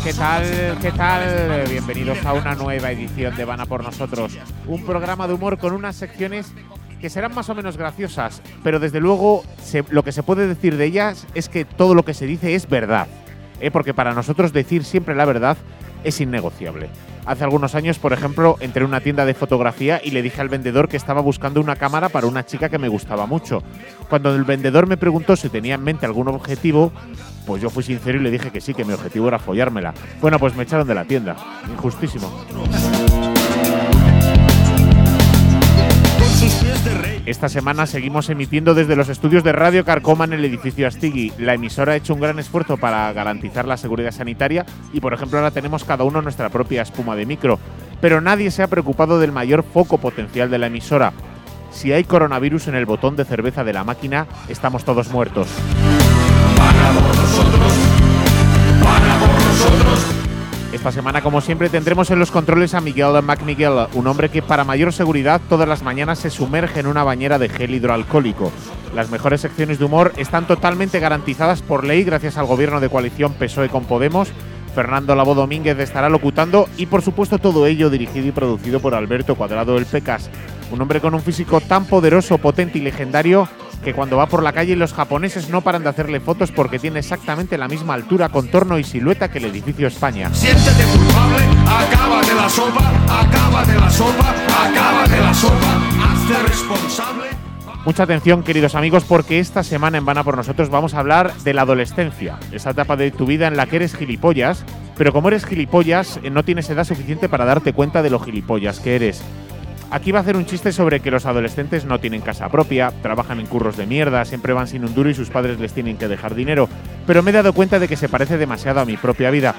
amigos? ¿Qué tal? ¿Qué tal? ¿Qué tal? Bienvenidos a una nueva edición de Vana por nosotros. Un programa de humor con unas secciones que serán más o menos graciosas, pero desde luego lo que se puede decir de ellas es que todo lo que se dice es verdad. ¿eh? Porque para nosotros decir siempre la verdad es innegociable. Hace algunos años, por ejemplo, entré en una tienda de fotografía y le dije al vendedor que estaba buscando una cámara para una chica que me gustaba mucho. Cuando el vendedor me preguntó si tenía en mente algún objetivo, pues yo fui sincero y le dije que sí, que mi objetivo era follármela. Bueno, pues me echaron de la tienda. Injustísimo. Esta semana seguimos emitiendo desde los estudios de Radio Carcoma en el edificio Astigui. La emisora ha hecho un gran esfuerzo para garantizar la seguridad sanitaria y, por ejemplo, ahora tenemos cada uno nuestra propia espuma de micro. Pero nadie se ha preocupado del mayor foco potencial de la emisora. Si hay coronavirus en el botón de cerveza de la máquina, estamos todos muertos. Esta semana, como siempre, tendremos en los controles a Miguel McMiguel, un hombre que para mayor seguridad todas las mañanas se sumerge en una bañera de gel hidroalcohólico. Las mejores secciones de humor están totalmente garantizadas por ley gracias al gobierno de coalición PSOE con Podemos. Fernando Labo Domínguez estará locutando y por supuesto todo ello dirigido y producido por Alberto Cuadrado del Pecas, un hombre con un físico tan poderoso, potente y legendario que cuando va por la calle los japoneses no paran de hacerle fotos porque tiene exactamente la misma altura, contorno y silueta que el edificio España. Siéntete culpable, acaba de la sopa, acaba de la sopa, acaba de la sopa, hazte responsable. Mucha atención, queridos amigos, porque esta semana en Vana por nosotros vamos a hablar de la adolescencia, esa etapa de tu vida en la que eres gilipollas, pero como eres gilipollas, eh, no tienes edad suficiente para darte cuenta de lo gilipollas que eres. Aquí va a hacer un chiste sobre que los adolescentes no tienen casa propia, trabajan en curros de mierda, siempre van sin un duro y sus padres les tienen que dejar dinero, pero me he dado cuenta de que se parece demasiado a mi propia vida.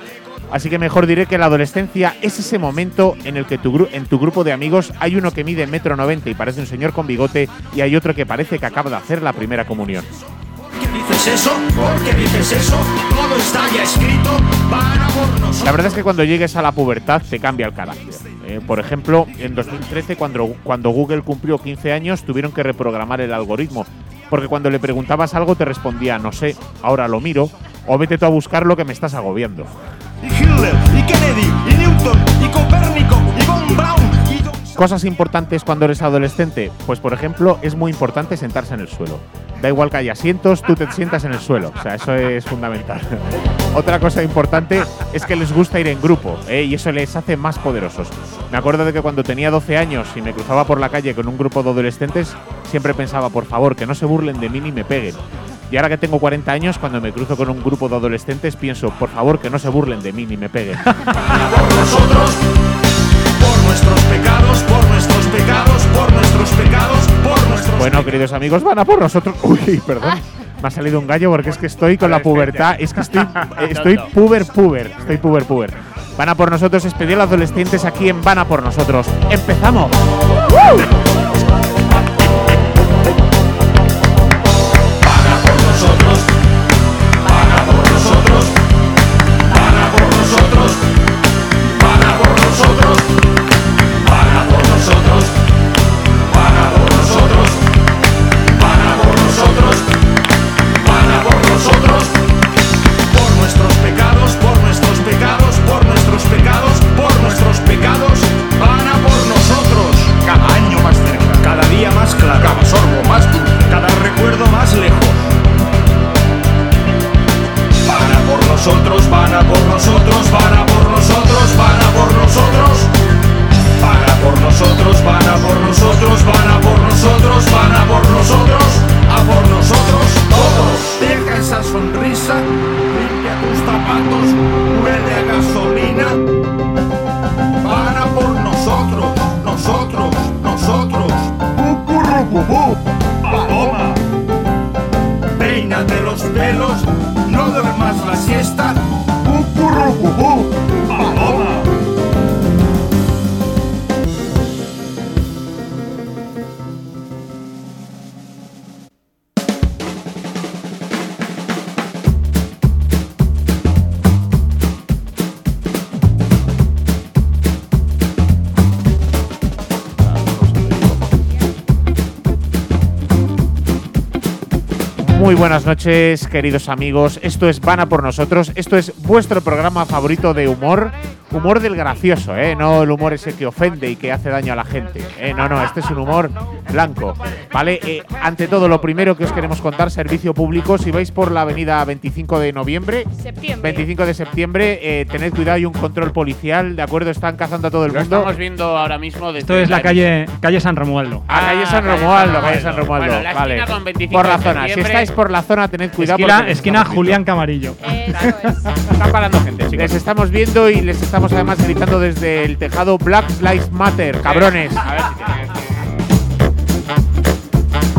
Así que mejor diré que la adolescencia es ese momento en el que en tu grupo de amigos hay uno que mide metro noventa y parece un señor con bigote y hay otro que parece que acaba de hacer la primera comunión. ¿Por qué dices eso? ¿Por qué dices eso? Todo está ya escrito para por nosotros. La verdad es que cuando llegues a la pubertad te cambia el carácter. Eh, por ejemplo, en 2013, cuando, cuando Google cumplió 15 años, tuvieron que reprogramar el algoritmo, porque cuando le preguntabas algo te respondía, no sé, ahora lo miro, o vete tú a buscar lo que me estás agobiando. Y Hitler, y Kennedy, y Newton, y Copérnico, y Von Braun, Cosas importantes cuando eres adolescente, pues por ejemplo, es muy importante sentarse en el suelo. Da igual que haya asientos, tú te sientas en el suelo. O sea, eso es fundamental. Otra cosa importante es que les gusta ir en grupo, ¿eh? y eso les hace más poderosos. Me acuerdo de que cuando tenía 12 años y me cruzaba por la calle con un grupo de adolescentes, siempre pensaba, por favor, que no se burlen de mí ni me peguen. Y ahora que tengo 40 años, cuando me cruzo con un grupo de adolescentes, pienso, por favor, que no se burlen de mí ni me peguen. por nosotros, por nuestros pecados, por nuestros pecados, por nuestros Bueno, queridos amigos, van a por nosotros. Uy, perdón. Me ha salido un gallo porque es que estoy con la pubertad. Es que estoy, eh, estoy puber puber. Estoy puber puber. Van a por nosotros, especial adolescentes aquí en Van a por nosotros. ¡Empezamos! nosotros, buenas noches, queridos amigos. Esto es Vana por nosotros. Esto es vuestro programa favorito de humor. Humor del gracioso, ¿eh? No el humor ese que ofende y que hace daño a la gente. ¿eh? No, no, este es un humor blanco. ¿Vale? Eh, ante todo, lo primero que os queremos contar, servicio público. Si vais por la avenida 25 de noviembre, Septiembre. 25 de septiembre, eh, tened cuidado, hay un control policial, ¿de acuerdo? Están cazando a todo el Lo mundo. estamos viendo ahora mismo desde Esto es la calle, calle San Romualdo. A calle San Ah, Romualdo, calle San San Romualdo. Bueno, la vale. esquina con 25 por la de zona. Si estáis por la zona, tened cuidado. Esquina. Julián Camarillo. Eso es. Están parando gente, chicos. Les estamos viendo y les estamos además gritando desde el tejado Black Lives Matter, cabrones. A ver si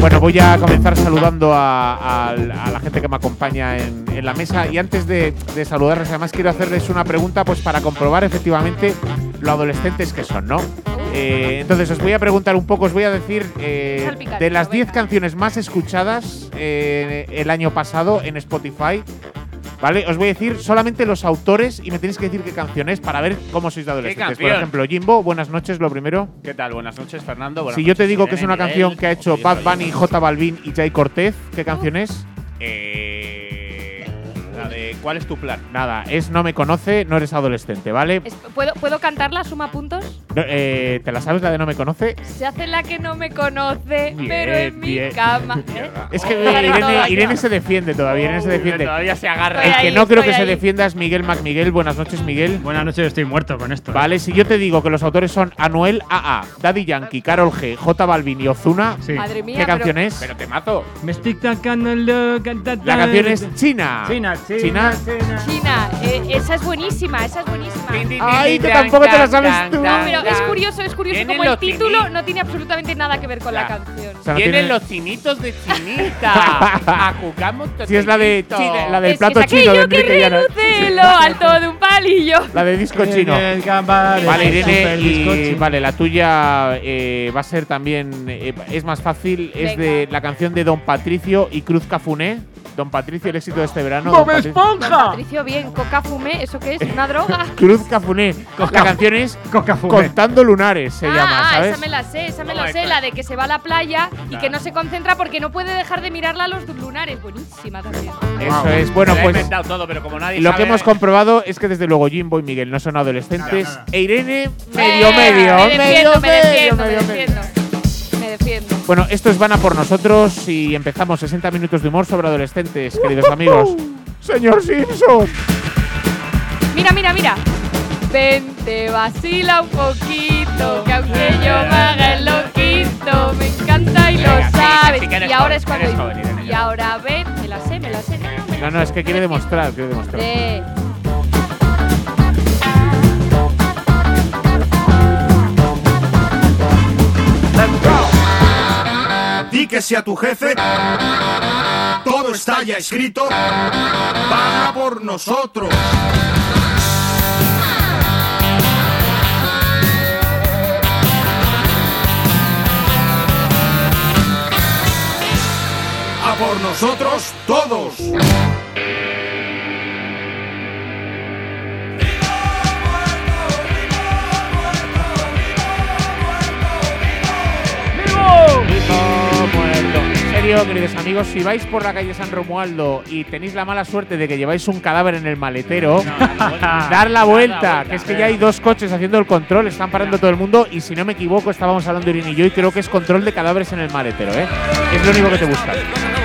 Bueno, voy a comenzar saludando a, a- a la gente que me acompaña en, en la mesa y antes de, de saludarles, además quiero hacerles una pregunta pues para comprobar efectivamente lo adolescentes que son, ¿no? Eh, entonces os voy a preguntar un poco, os voy a decir eh, de las 10 venga. canciones más escuchadas eh, el año pasado en Spotify. ¿Vale? Os voy a decir solamente los autores y me tenéis que decir qué canción es para ver cómo sois de adolescentes. Por ejemplo, Jimbo, buenas noches, lo primero. ¿Qué tal? Buenas noches, Fernando. Buenas Si yo te digo que es una canción que ha hecho Bad Bunny. J Balvin y Jay Cortez, ¿qué canción es? Eh, de ¿Cuál es tu plan? Nada, es No me conoce, no eres adolescente, ¿vale? Es- ¿Puedo, ¿Puedo cantarla? ¿Suma puntos? No, eh, ¿Te la sabes la de No me conoce? Se hace la que no me conoce, Bien, pero en mi bien. cama. ¿eh? Es que Vale, todo Irene, aquí. Irene se defiende todavía, Irene se defiende. Todavía se agarra. El Estoy que ahí, no creo que estoy se ahí. defienda es Miguel McMiguel. Buenas noches, Miguel. Buenas noches, estoy muerto con esto. ¿eh? Vale, si yo te digo que los autores son Anuel AA, Daddy Yankee, Carol G, J Balvin y Ozuna, Sí. Madre mía. ¿qué pero- canción es? Pero te mato. Me estoy tocando lo. La canción es China. China, China, China. Eh, esa es buenísima, esa es buenísima. Ay, que tampoco te la sabes tú. No, pero es curioso, es curioso como el título no tiene absolutamente nada que ver con la canción. O sea, no Tienen tiene- los chinitos de chinita. Ajucamos Si es la de. China, la del Es- plato es chino de Enrique reluce lo alto de un palillo. La de disco chino. Vale, Irene, y vale, la tuya eh, va a ser también, eh, es más fácil, es de la canción de Don Patricio y Cruz Cafuné. Don Patricio, el éxito de este verano. ¡Bob Don Patricio- Don Esponja! Patricio, bien, coca fumé, ¿eso qué es? ¿Una droga? Cruz Cafuné. La canción es Coca Fumé. Contando Lunares, se ah, llama, ah, ¿sabes? esa me la sé, esa me ¿Cómo la sé, la de que se va a la playa y que no se concentra porque no puede dejar de mirarla a los lunares. Buenísima también. Eso es. Bueno, Me pues inventado todo, pero como nadie lo sabe- que hemos comprobado es que desde luego Jimbo y Miguel no son adolescentes. Nada, nada. E Irene, medio, Eh, medio. Me medio, defiendo, me medio, defiendo, me medio, medio. defiendo. Defiendo. Bueno, esto es Vana por nosotros y empezamos 60 minutos de humor sobre adolescentes, queridos amigos. Señor Simpson. Mira, mira, mira. Vente, vacila un poquito, que aunque yo me haga el loquito, me encanta y lo Venga, sí, sabes. sí que eres y ahora joven, es cuando eres digo, joven, Irene, y ya. ahora ven, me la sé, me la sé. No, no, me la No, no, sé, es que quiere demostrar, quiere demostrar. Eh, Di que sea tu jefe. Todo está ya escrito. Van a por nosotros. A por nosotros todos. Serio, queridos amigos, si vais por la calle San Romualdo y tenéis la mala suerte de que lleváis un cadáver en el maletero, dar la vuelta, que es que ya hay dos coches haciendo el control, están parando todo el mundo y si no me equivoco estábamos hablando Irene y yo y creo que es control de cadáveres en el maletero, ¿eh? Es lo único que te buscan.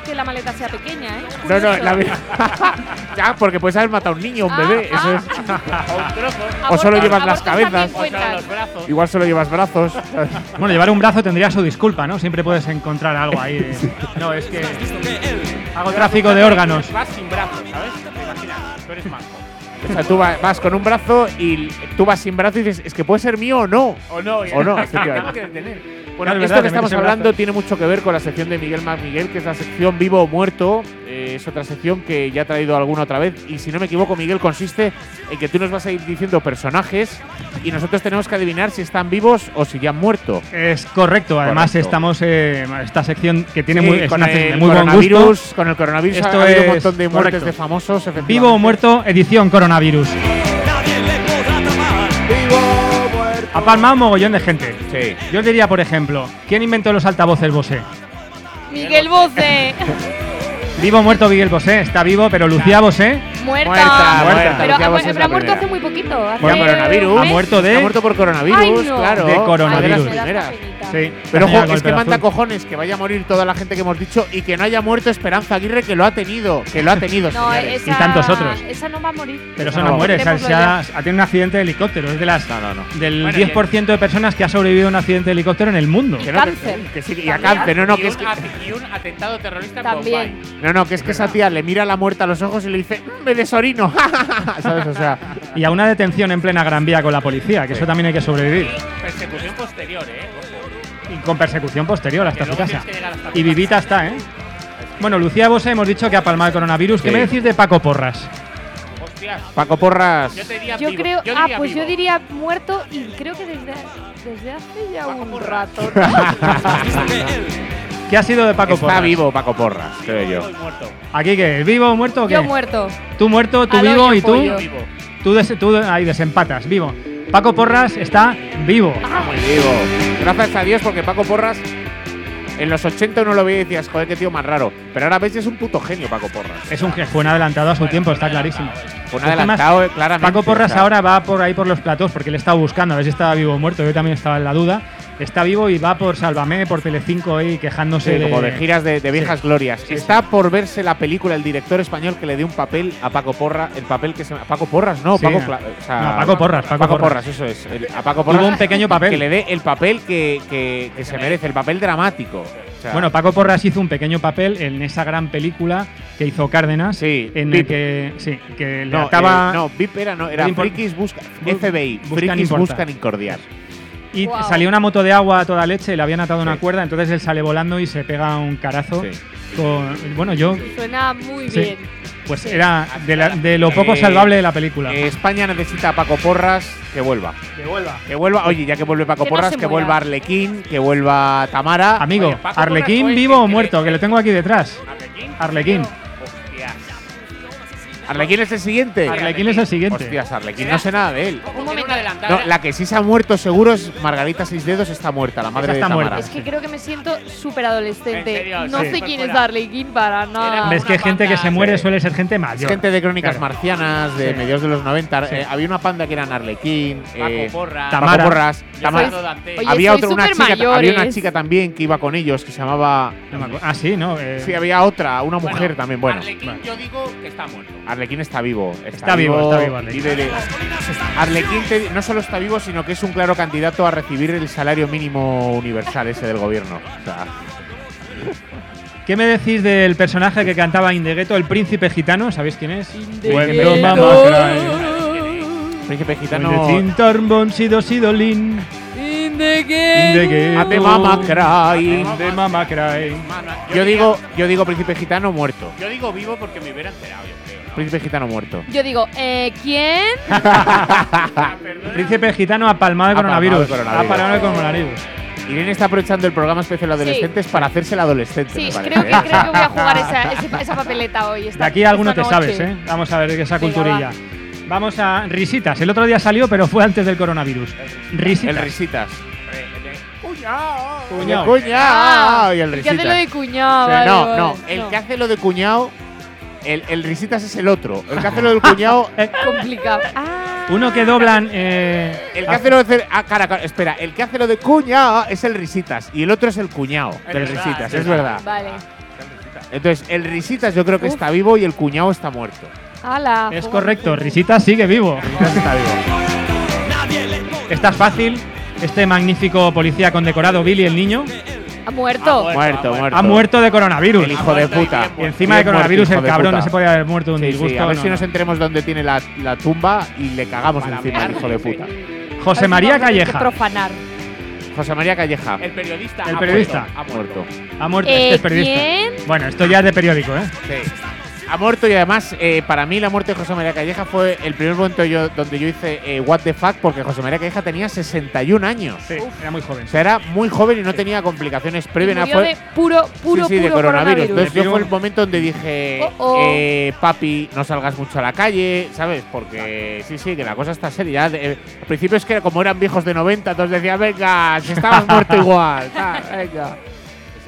Que la maleta sea pequeña, ¿eh? No, no, la ya, porque puedes haber matado a un niño, a un Ah, bebé, eso ah. es. O un trozo. o solo Abortos- llevas las cabezas. también O solo cuentan. los brazos. Igual solo llevas brazos. Bueno, llevar un brazo tendría su disculpa, ¿no? Siempre puedes encontrar algo ahí. de- No, es que hago tráfico de órganos. Vas sin brazos, ¿sabes? Te imaginas, tú eres manco. O sea, tú va- vas con un brazo y tú vas sin brazo y dices, es que puede ser mío o no. O no, O no, efectivamente. Bueno, Claro, esto verdad, que estamos hablando brazo. tiene mucho que ver con la sección de Miguel Miguel, que es la sección Vivo o Muerto. Eh, es otra sección que ya ha traído alguna otra vez. Y si no me equivoco, Miguel, consiste en que tú nos vas a ir diciendo personajes y nosotros tenemos que adivinar si están vivos o si ya han muerto. Es correcto, además Correcto. estamos eh, esta sección que tiene Sí, muy, con el muy buen coronavirus, gusto. con el coronavirus Esto ha habido un es montón de muertes correcto. de famosos. Vivo o muerto, edición coronavirus. Ha palmado un mogollón de gente. Sí. Yo diría, por ejemplo, ¿quién inventó los altavoces Bose? Miguel Bosé. Vivo o muerto Miguel Bosé. Está vivo, pero Lucía Bosé Muerta. Muerta, muerta. Pero, pero ha muerto hace muy poquito. Hace Por coronavirus. Ha muerto de- Ha muerto por coronavirus, Ay, no. claro. De coronavirus. Sí. Pero ojo, es que manda azul. cojones que vaya a morir toda la gente que hemos dicho y que no haya muerto Esperanza Aguirre, que lo ha tenido, que lo ha tenido, No, esa, Y tantos otros. Esa no va a morir. Pero eso No, no muere, se ha, tenido un accidente de helicóptero. Es de las, No, no, no. del Bueno, 10% de personas que ha sobrevivido a un accidente de helicóptero en el mundo. Que no, que- Cáncer. que sí, y a cáncer, no, no, y, que es que, y un atentado terrorista en También. No, no, que es que esa tía le mira a la muerta a los ojos y le dice, "Mm, me desorino, ¿sabes? O sea, Y a una detención en plena Gran Vía con la policía, que eso también hay que sobrevivir. Persecución posterior, ¿eh? Ojo. Y con persecución posterior hasta su casa. hasta Y vivita está, ¿eh? Bueno, Lucía Bosé hemos dicho que ha palmado el coronavirus. ¿Qué Sí. me decís de Paco Porras? Hostias. Paco Porras, Yo te diría Yo vivo. creo. Yo ah, pues yo diría muerto y creo que desde, desde hace ya un rato. ¿Qué ha sido de Paco está Porras? vivo Paco Porras, creo yo. Estoy muerto. ¿Aquí qué? ¿Vivo o muerto o qué? Yo muerto. Tú muerto, tú Al vivo hoyo, y tú, pollo. Tú, des- tú ahí desempatas, vivo. Paco Porras está vivo. Ah, Muy vivo. Gracias a Dios porque Paco Porras en los 80 uno lo veía y decías, joder, qué tío más raro. Pero ahora ves que es un puto genio Paco Porras. Es un que fue un adelantado a su tiempo, está clarísimo. Fue un adelantado, claramente. Paco Porras o sea, ahora va por ahí por los platós porque le estaba buscando a ver si estaba vivo o muerto. Yo también estaba en la duda. Está vivo y va por Sálvame, por Telecinco ahí quejándose Sí, como de giras de, de viejas glorias. Sí, Está por verse la película el director español que le dio un papel a Paco Porras, el papel que se Paco Porras, no. Paco, Cla- o sea, No, Paco Porras, Paco Paco, Porras. Porras, eso es. El- a Paco Porras Tuvo un pequeño papel. que le dé el papel que, que- que se merece, el papel dramático. O sea, Bueno, Paco Porras hizo un pequeño papel en esa gran película que hizo Cárdenas. Sí, en VIP. el que sí, que le no, ataba eh, no, VIP era, no, era Frikis busca, Bu- FBI, buscan Frikis importar. buscan incordiar. Y salió una moto de agua a toda leche, le habían atado una cuerda, entonces él sale volando y se pega un carazo. Sí. Con, bueno, yo Suena muy Sí. bien. pues era de, la- de lo poco Eh, salvable de la película. Eh, España necesita a Paco Porras que vuelva. que vuelva. Que vuelva, oye, ya que vuelve Paco Que Porras, que vuelva Arlequín, que vuelva Tamara. Amigo, Oye, Arlequín vivo o muerto, que lo tengo aquí detrás. ¿Arlequín? Arlequín. ¿Arlequín es el siguiente? Arlequín es el siguiente. Hostias, Arlequín, no sé nada de él. Un momento. No, la que sí se ha muerto seguro es Margarita Seis Dedos, está muerta, la madre Esa está de Tamara. muerta. Es que creo que me siento súper adolescente. No sí. sé quién es. Arlequín para nada. Ves que gente que se muere sí. suele ser gente mayor. Es gente de crónicas Claro. marcianas de Sí. mediados de los 90. Sí. Eh, había una panda que eran Arlequín, Paco eh, Porras. Tamara. Paco Porras, Tamara. Oye, había otra, una chica, había una chica también que iba con ellos que se llamaba. No me acuerdo. Ah, sí, ¿no? Eh, Sí, había otra, una Bueno, mujer también. Bueno, Arlequín, vale. yo digo que está muerto. Arlequín está vivo. Está, Está vivo, está vivo Arlequín. vive de- Arlequín te- no solo está vivo, sino que es un claro candidato a recibir el salario mínimo universal ese del gobierno. O sea, ¿Qué me decís del personaje que cantaba In the Ghetto, el príncipe gitano? ¿Sabéis quién es? cry. príncipe When the gitano. In the game. the ghetto. Ate mama cry. In the mama cry. Yo digo, yo digo príncipe gitano muerto. Yo digo vivo porque me hubiera enterado, yo creo. ¿no? Príncipe gitano muerto. Yo digo, eh, ¿quién? Príncipe gitano ha palmado de coronavirus. de coronavirus. Ha palmado de coronavirus. Irene está aprovechando el programa especial de adolescentes para hacerse el adolescente. Sí, me creo que, ¿eh? creo que voy a jugar esa, esa papeleta hoy. esta- De aquí alguno te sabes. ¿eh? Vamos a ver esa Venga, culturilla. Vamos a risitas. El otro día salió, pero fue antes del coronavirus. El Risitas. risitas. Cuñao. Cuñao. Cuñao. Y el el que hace risitas. lo de vale, no, vale, no. El que hace lo de cuñado. El, el risitas es el otro. El que hace lo del cuñado. Complicado. Ah. Uno que doblan. eh, El que hace lo de. Ah, cara, cara, espera. El que hace lo de cuñado es el risitas. Y el otro es el cuñado Es del verdad, risitas. es Es verdad. Vale. Entonces, el risitas yo creo que Uf. está vivo y el cuñado está muerto. Ala. Es correcto, Risitas sigue vivo. Está vivo. Fácil. Este magnífico policía condecorado, Billy el niño, Ha muerto. Ha Muerto, muerto. ha muerto de coronavirus. El hijo de puta. Y encima de coronavirus, muerto, el cabrón no se podía haber muerto de un Sí, disgusto. sí, a ver no, si no. nos enteremos dónde tiene la, la tumba y le cagamos Para encima al hijo de puta. José María Calleja profanar. José María Calleja. El periodista. El ha periodista. muerto, Ha muerto. muerto. ha muerto. Eh, este es periodista. ¿quién? Bueno, esto ya es de periódico, ¿eh? Sí. Ha muerto y además, eh, para mí, la muerte de José María Calleja fue el primer momento yo, donde yo hice eh, What the fuck, porque José María Calleja tenía 61 años. Sí, era muy joven. O sea, era muy joven y no tenía complicaciones previas. nada, Murió Fue, de puro, puro, sí, sí, de puro coronavirus. Entonces, yo Puro- fue el momento donde dije, Oh, oh. eh, papi, no salgas mucho a la calle, ¿sabes? Porque sí, sí, que la cosa está seria. Eh, al principio es que como eran viejos de 90, entonces decía, venga, si estabas muerto igual. venga.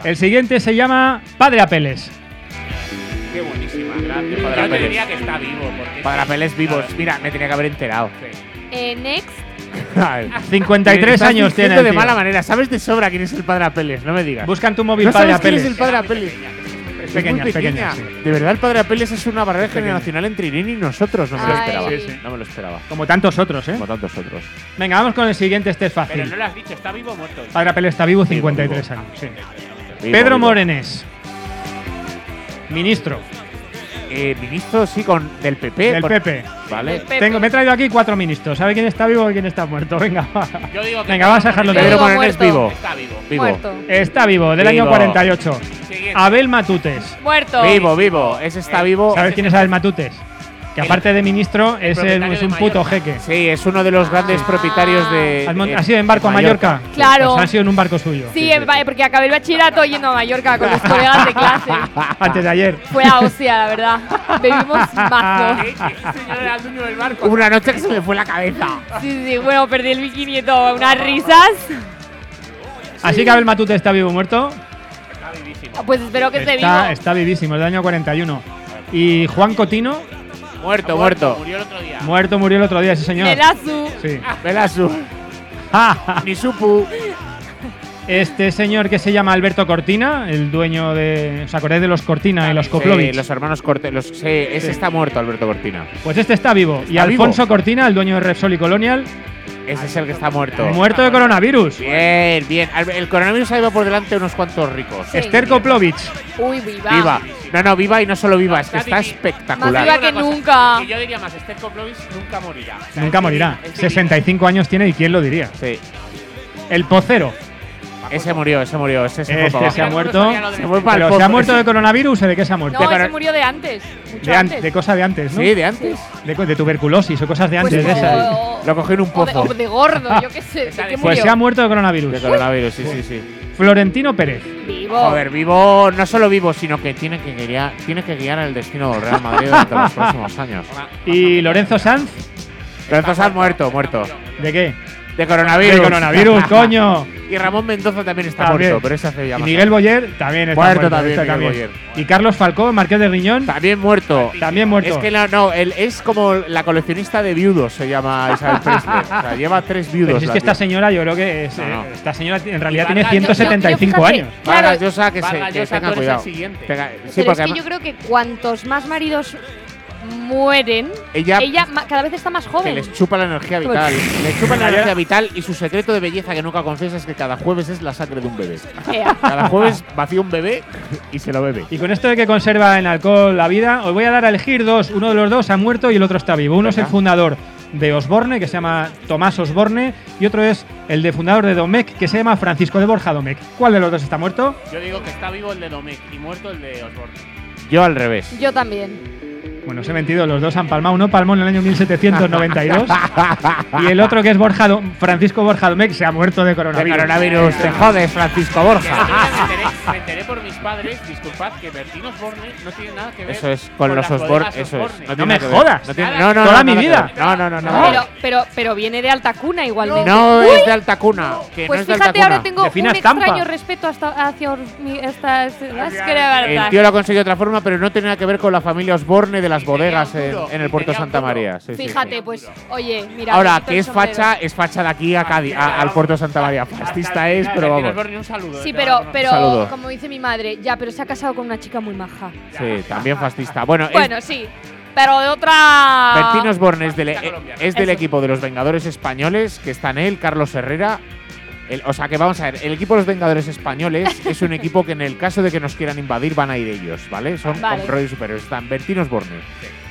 El siguiente se llama Padre Apeles. Qué buenísima. Grande, Yo te Apeles. diría que está vivo. Porque Padre Apeles vivos. Claro. Mira, me tenía que haber enterado. Eh, next. 53 Estás años tiene. el de tío. mala manera. Sabes de sobra quién es el Padre Apeles, no me digas. Busca en tu móvil ¿No Padre sabes quién es el Padre Apeles? Es Es pequeña, muy pequeña, pequeña. sí. De verdad, el Padre Apeles es una barrera Pequeña. generacional entre Irene y nosotros. No me lo Ay. esperaba. Sí, sí. No me lo esperaba. Como tantos otros, ¿eh? Como tantos otros. Venga, vamos con el siguiente, este es Pero fácil. no lo has dicho, ¿está vivo o muerto? Padre Apeles está vivo, Vivo, 53 vivo. años. sí. Vivo, Pedro vivo. Morenés. Ministro Eh, ministro, sí, con del PP. del por- PP. Vale. Pepe. Tengo, me he traído aquí cuatro ministros. ¿Sabe quién está vivo y quién está muerto? Venga, va. Yo digo que Venga, vamos a dejarlo Yo Pedro digo Morenés muerto. vivo. Está vivo. Vivo. Muerto. Está vivo, del año Vivo. 48. Siguiente. Abel Matutes. Muerto. Vivo, vivo. Ese está vivo. ¿Sabes quién es Abel Matutes? Que aparte de ministro es, el- es un puto jeque. Sí, es uno de los grandes Ah. propietarios de. ¿Has, mon- de- has ido en barco a Mallorca? Claro. Pues ha sido en un barco suyo. Sí, eh, vale, porque acabé el bachillerato yendo a Mallorca con los colegas de clase. Antes de ayer. Fue la hostia, la verdad. Bebimos mazo. ¿Qué? Ese señor era el dueño del barco. Una noche que se me fue la cabeza. Sí, sí, bueno, perdí el bikini y todo. Unas risas. Así que Abel Matutes está vivo o muerto. Está vivísimo. Pues espero que esté vivo. Está, está vivísimo, es del año 41. Y Juan Cotino, Muerto, muerto. Murió el otro día. muerto, murió el otro día, ese señor. Melazu. Sí. Velasu. Ni supu. Este señor que se llama Alberto Cortina, el dueño de. ¿Os acordáis de los Cortina y los Sí, Koplovich? los hermanos Corte. Los, sí, ese está muerto, Alberto Cortina. Pues este está vivo. y. Alfonso Cortina, el dueño de Repsol y Colonial, Ese es el que está muerto. muerto de coronavirus. Bien, bien. El coronavirus ha ido por delante unos cuantos ricos. Sí. Esther Koplovich. Uy, viva. Viva. No, no, viva y no solo viva, es que está Más espectacular. viva que nunca. Que yo diría más, Esther Koplovich nunca morirá. O sea, Nunca morirá. divina, es divina. 65 años tiene y quién lo diría. Sí. El pocero. Ese murió, ese murió. Ese se Este se ha muerto. Se fue para el Pero se pozo. ha muerto de coronavirus o de qué se ha muerto? No, de ese murió de antes. Mucho de, an- antes. de cosas de antes, ¿no? Sí, de antes. De, co- de tuberculosis o cosas de Pues antes de o- esas. Lo cogió en un o de, pozo. o de gordo, yo qué sé. ¿De qué Pues murió? se ha muerto de coronavirus. De coronavirus, sí, sí, sí. Florentino Pérez. Vivo. Joder, vivo, no solo vivo, sino que tiene que guiar, tiene que guiar el destino del Real Madrid durante los próximos años. Y Lorenzo Sanz. Lorenzo Sanz muerto, muerto. ¿De qué? De coronavirus. De coronavirus, coño. Y Ramón Mendoza también está También. muerto, pero ese hace ya Y Miguel años. Boyer también está Muerto muerto. también, este Boyer. Y Carlos Falcón, Marqués de Riñón, También muerto. también muerto. Es que la- no, él es como la coleccionista de viudos, se llama Isabel Presley. O sea, lleva tres viudos. Pero si es que esta señora yo creo que es, No, no. eh, esta señora en realidad tiene Vargas Llosa. 175 Yo- yo, años. fíjate, Vargas Llosa, que, se, que Llosa, tenga cuidado. Tenga- sí, Pero es porque que además yo creo que cuantos más maridos mueren, ella, ella cada vez está más que joven. les chupa la energía vital. Le chupa la energía vital y su secreto de belleza que nunca confiesa es que cada jueves es la sangre de un bebé. Cada jueves vacía un bebé y se lo bebe. Y con esto de que conserva en alcohol la vida, os voy a dar a elegir dos. Uno de los dos ha muerto y el otro está vivo. Uno es el fundador de Osborne, que se llama Tomás Osborne, y otro es el de fundador de Domecq, que se llama Francisco de Borja Domecq. ¿Cuál de los dos está muerto? Yo digo que está vivo el de Domecq y muerto el de Osborne. Yo al revés. Yo también. Bueno, os he mentido, los dos han palmado. Uno palmó en el año 1792 y el otro, que es Borja Do- Francisco Borja Domecq, se ha muerto de De coronavirus. coronavirus, te jodes, Francisco Borja. me, enteré, me enteré por mis padres, disculpad, que Bertín Osborne no tiene nada que ver Eso es, con, los las Osborne. Eso es. Tiene No me nada que ver. jodas. No, tiene- Nada. no, no, Toda no, mi nada que vida. No, no, no. no. No. Pero, pero, pero viene de alta cuna igualmente. No Uy, es de alta cuna. Que Pues no es fíjate, alta ahora tengo un estampa. extraño respeto hasta hacia estas. las que El tío lo ha conseguido de otra forma, pero no tiene nada que ver con la familia Osborne de las bodegas en, el puerto Santa. María. Sí, Fíjate, sí. pues, oye, mira. Ahora, que es facha, es facha de aquí a Cádiz, a- al puerto Santa María. Fascista es, pero Bertín vamos. Osborne, un saludo. Sí, pero, pero como dice mi madre, ya, pero se ha casado con una chica muy maja. Sí, también fascista. Bueno, es- Bueno, sí, pero de otra. Bertín Osborne es del, es Eso. equipo de los Vengadores Españoles, que están él, Carlos Herrera. El- o sea que vamos a ver, el equipo de los Vengadores Españoles es un equipo que en el caso de que nos quieran invadir van a ir ellos, ¿vale? Son Vale. con rollos superiores. Están Bertín Osborne,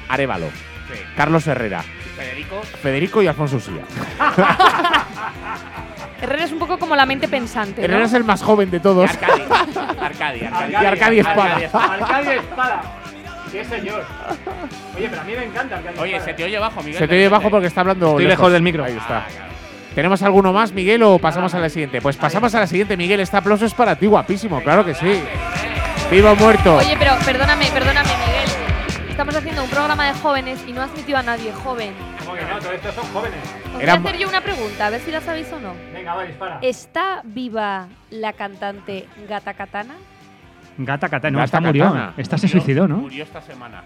Arevalo, Sí. Carlos Herrera, Federico. Federico y Alfonso Usía. Herrera es un poco como la mente pensante. ¿no? Herrera es el más joven de todos. Arcadi. Arcadi. Arcadi. Y Arcadi Espada. Arcadia Espada. ¡Qué señor! Oye, pero a mí me encanta Oye, se te oye bajo, Miguel. Se te oye bajo porque está hablando. Estoy lejos del micro. Ahí está. ¿Tenemos alguno más, Miguel, o pasamos a la siguiente? Pues pasamos a la siguiente, Miguel. Este aplauso es para ti, guapísimo, claro que sí. Vivo o muerto. Oye, pero perdóname, perdóname, Miguel. Estamos haciendo un programa de jóvenes y no has metido a nadie joven. ¿Cómo que no? Todos estos son jóvenes. Os Era- voy a hacer yo una pregunta, a ver si la sabéis o no. Venga, va, dispara. ¿Está viva la cantante Gata Katana? Gata Katana. No, Gata esta murió. Katana. Esta se Murió- suicidó, ¿no? Murió esta semana.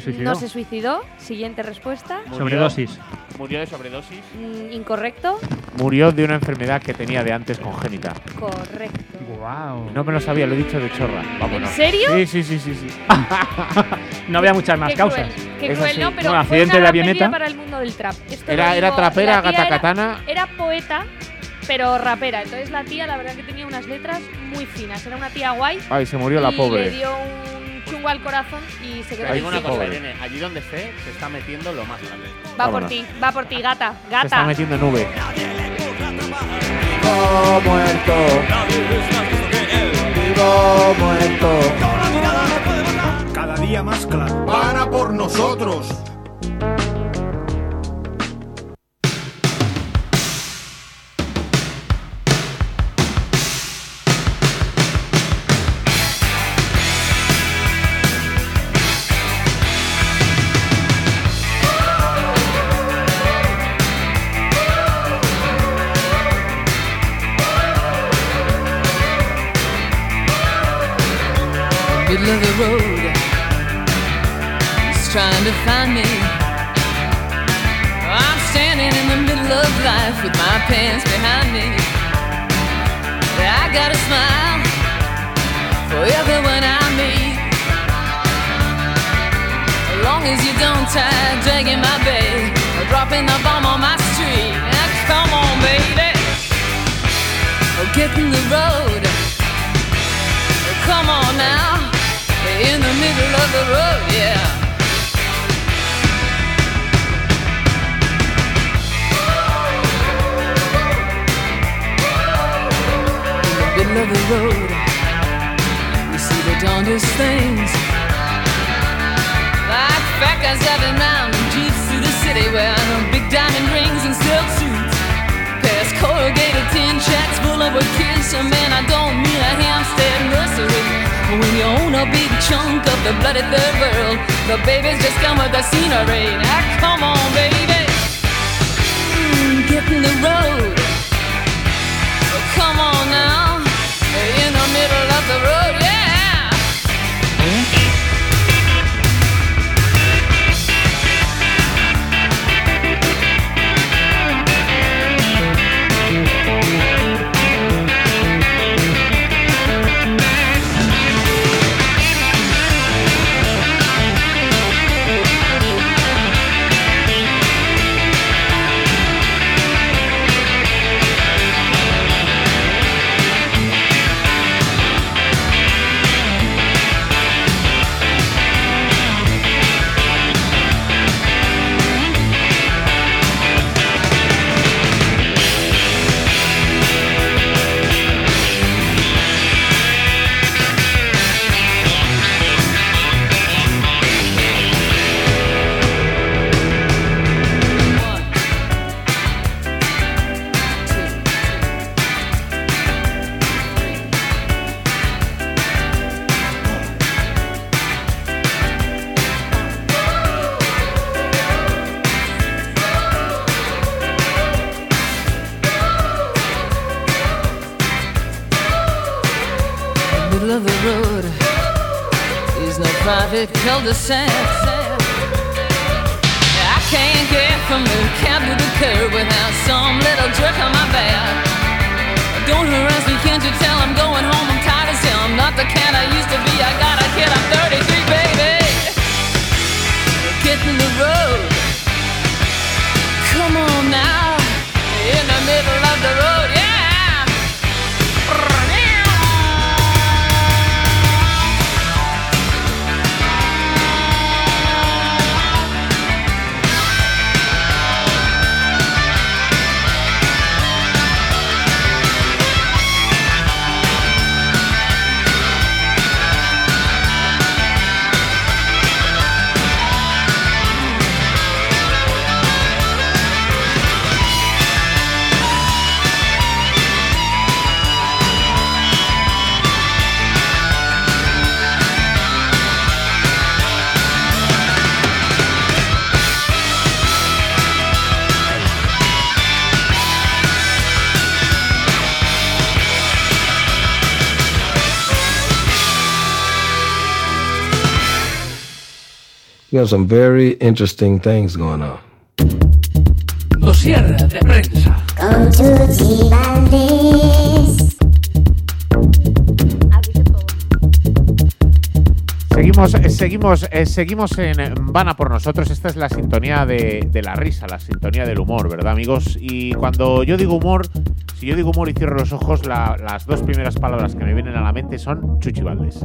Se suicidó. No se suicidó. Siguiente respuesta. Murió- Sobredosis. Murió de sobredosis. Mm, incorrecto. Murió de una enfermedad que tenía de antes congénita. Correcto. Wow. No me lo sabía, lo he dicho de chorra. Vámonos. ¿En serio? Sí, sí, sí, sí. sí. No había muchas más Qué causas. cruel, qué Eso cruel, sí. ¿no? Pero Bueno, fue accidente una de avioneta. para el mundo del trap. Esto Era, era trapera, gata era- katana. Era poeta, pero rapera. Entonces la tía, la verdad que tenía unas letras muy finas. Era una tía guay. Ay, se murió la y pobre. Le dio un chungo al corazón y se quedó digo una sin cosa. Irene. Allí donde esté, se está metiendo lo más grande. Va por ti, va por ti, gata, Se está gata. metiendo en nube. Vivo muerto. Vivo muerto. Cada día más claro. Van a por nosotros. Middle of the road. He's trying to find me. I'm standing in the middle of life with my pants behind me. I got a smile for everyone I meet. As long as you don't try dragging my bag or dropping the bomb on my street. Come on, baby. Oh, get in the road. Come on now, in the middle of the road, yeah. In the middle of the road, you see the darndest things. Like fat guys driving round in jeeps through the city wearing big diamond corrugated tin shacks full of a kiss. A man, I don't mean a Hampstead nursery. When you own a big chunk of the bloody third world, the babies just come with the scenery. Now come on, baby, Mm, get in the road. Come on now, in the middle of the road, cul-de-sac. I can't get from the cab to the curb without some little jerk on my back. Don't harass We have some very interesting things going on. Dosier de prensa. Con Chuchi Valdés. Seguimos, eh, seguimos, eh, seguimos en eh, Van a por nosotros. Esta es la sintonía de, de la risa, la sintonía del humor, ¿verdad, amigos? Y cuando yo digo humor, si yo digo humor y cierro los ojos, la- las dos primeras palabras que me vienen a la mente son Chuchi Valdés.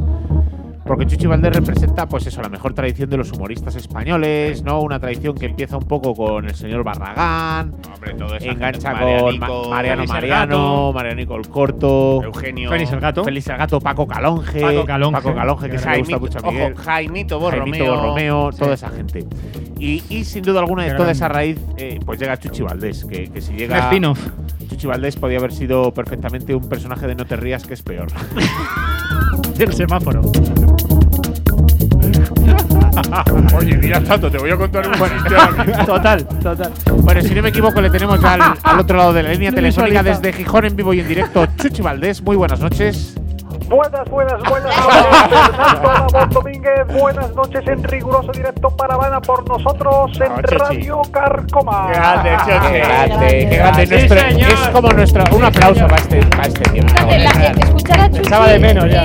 Porque Chuchi Valdés representa, pues eso, la mejor tradición de los humoristas españoles, ¿no? Una tradición que empieza un poco con el señor Barragán, Hombre, todo eso. engancha con Marianico, Ma- Mariano Mariano, Marianico el Corto, Eugenio. Félix el Gato. Félix el Gato, Paco Calonge, Paco Calonge. Paco Calonge, que se me gusta Jaimito, mucho a Miguel. ojo, Jaimito Borromeo. Jaimito Borromeo, Sí. toda esa gente. Y, y sin duda alguna, de toda esa raíz, eh, pues llega Chuchi Valdés, que, que si Un llega. spin-off. Chuchi Valdés podía haber sido perfectamente un personaje de No te rías, que es peor. Del semáforo. Oye, mira tanto, te voy a contar un Total, total. bueno, si no me equivoco, le tenemos ya al, al otro lado de la línea telefónica desde Gijón en vivo y en directo. Chuchi Valdés, muy buenas noches. Buenas, buenas, buenas noches, Fernando Domínguez. Buenas noches en riguroso directo para Habana por nosotros en. Radio Carcoma. Grande, Chuchi. Qué grande, qué grande. Sí, Nuestro- señor. es como nuestro. Un aplauso para este, para este la- eh, escuchar a Chuchi echaba de menos ya.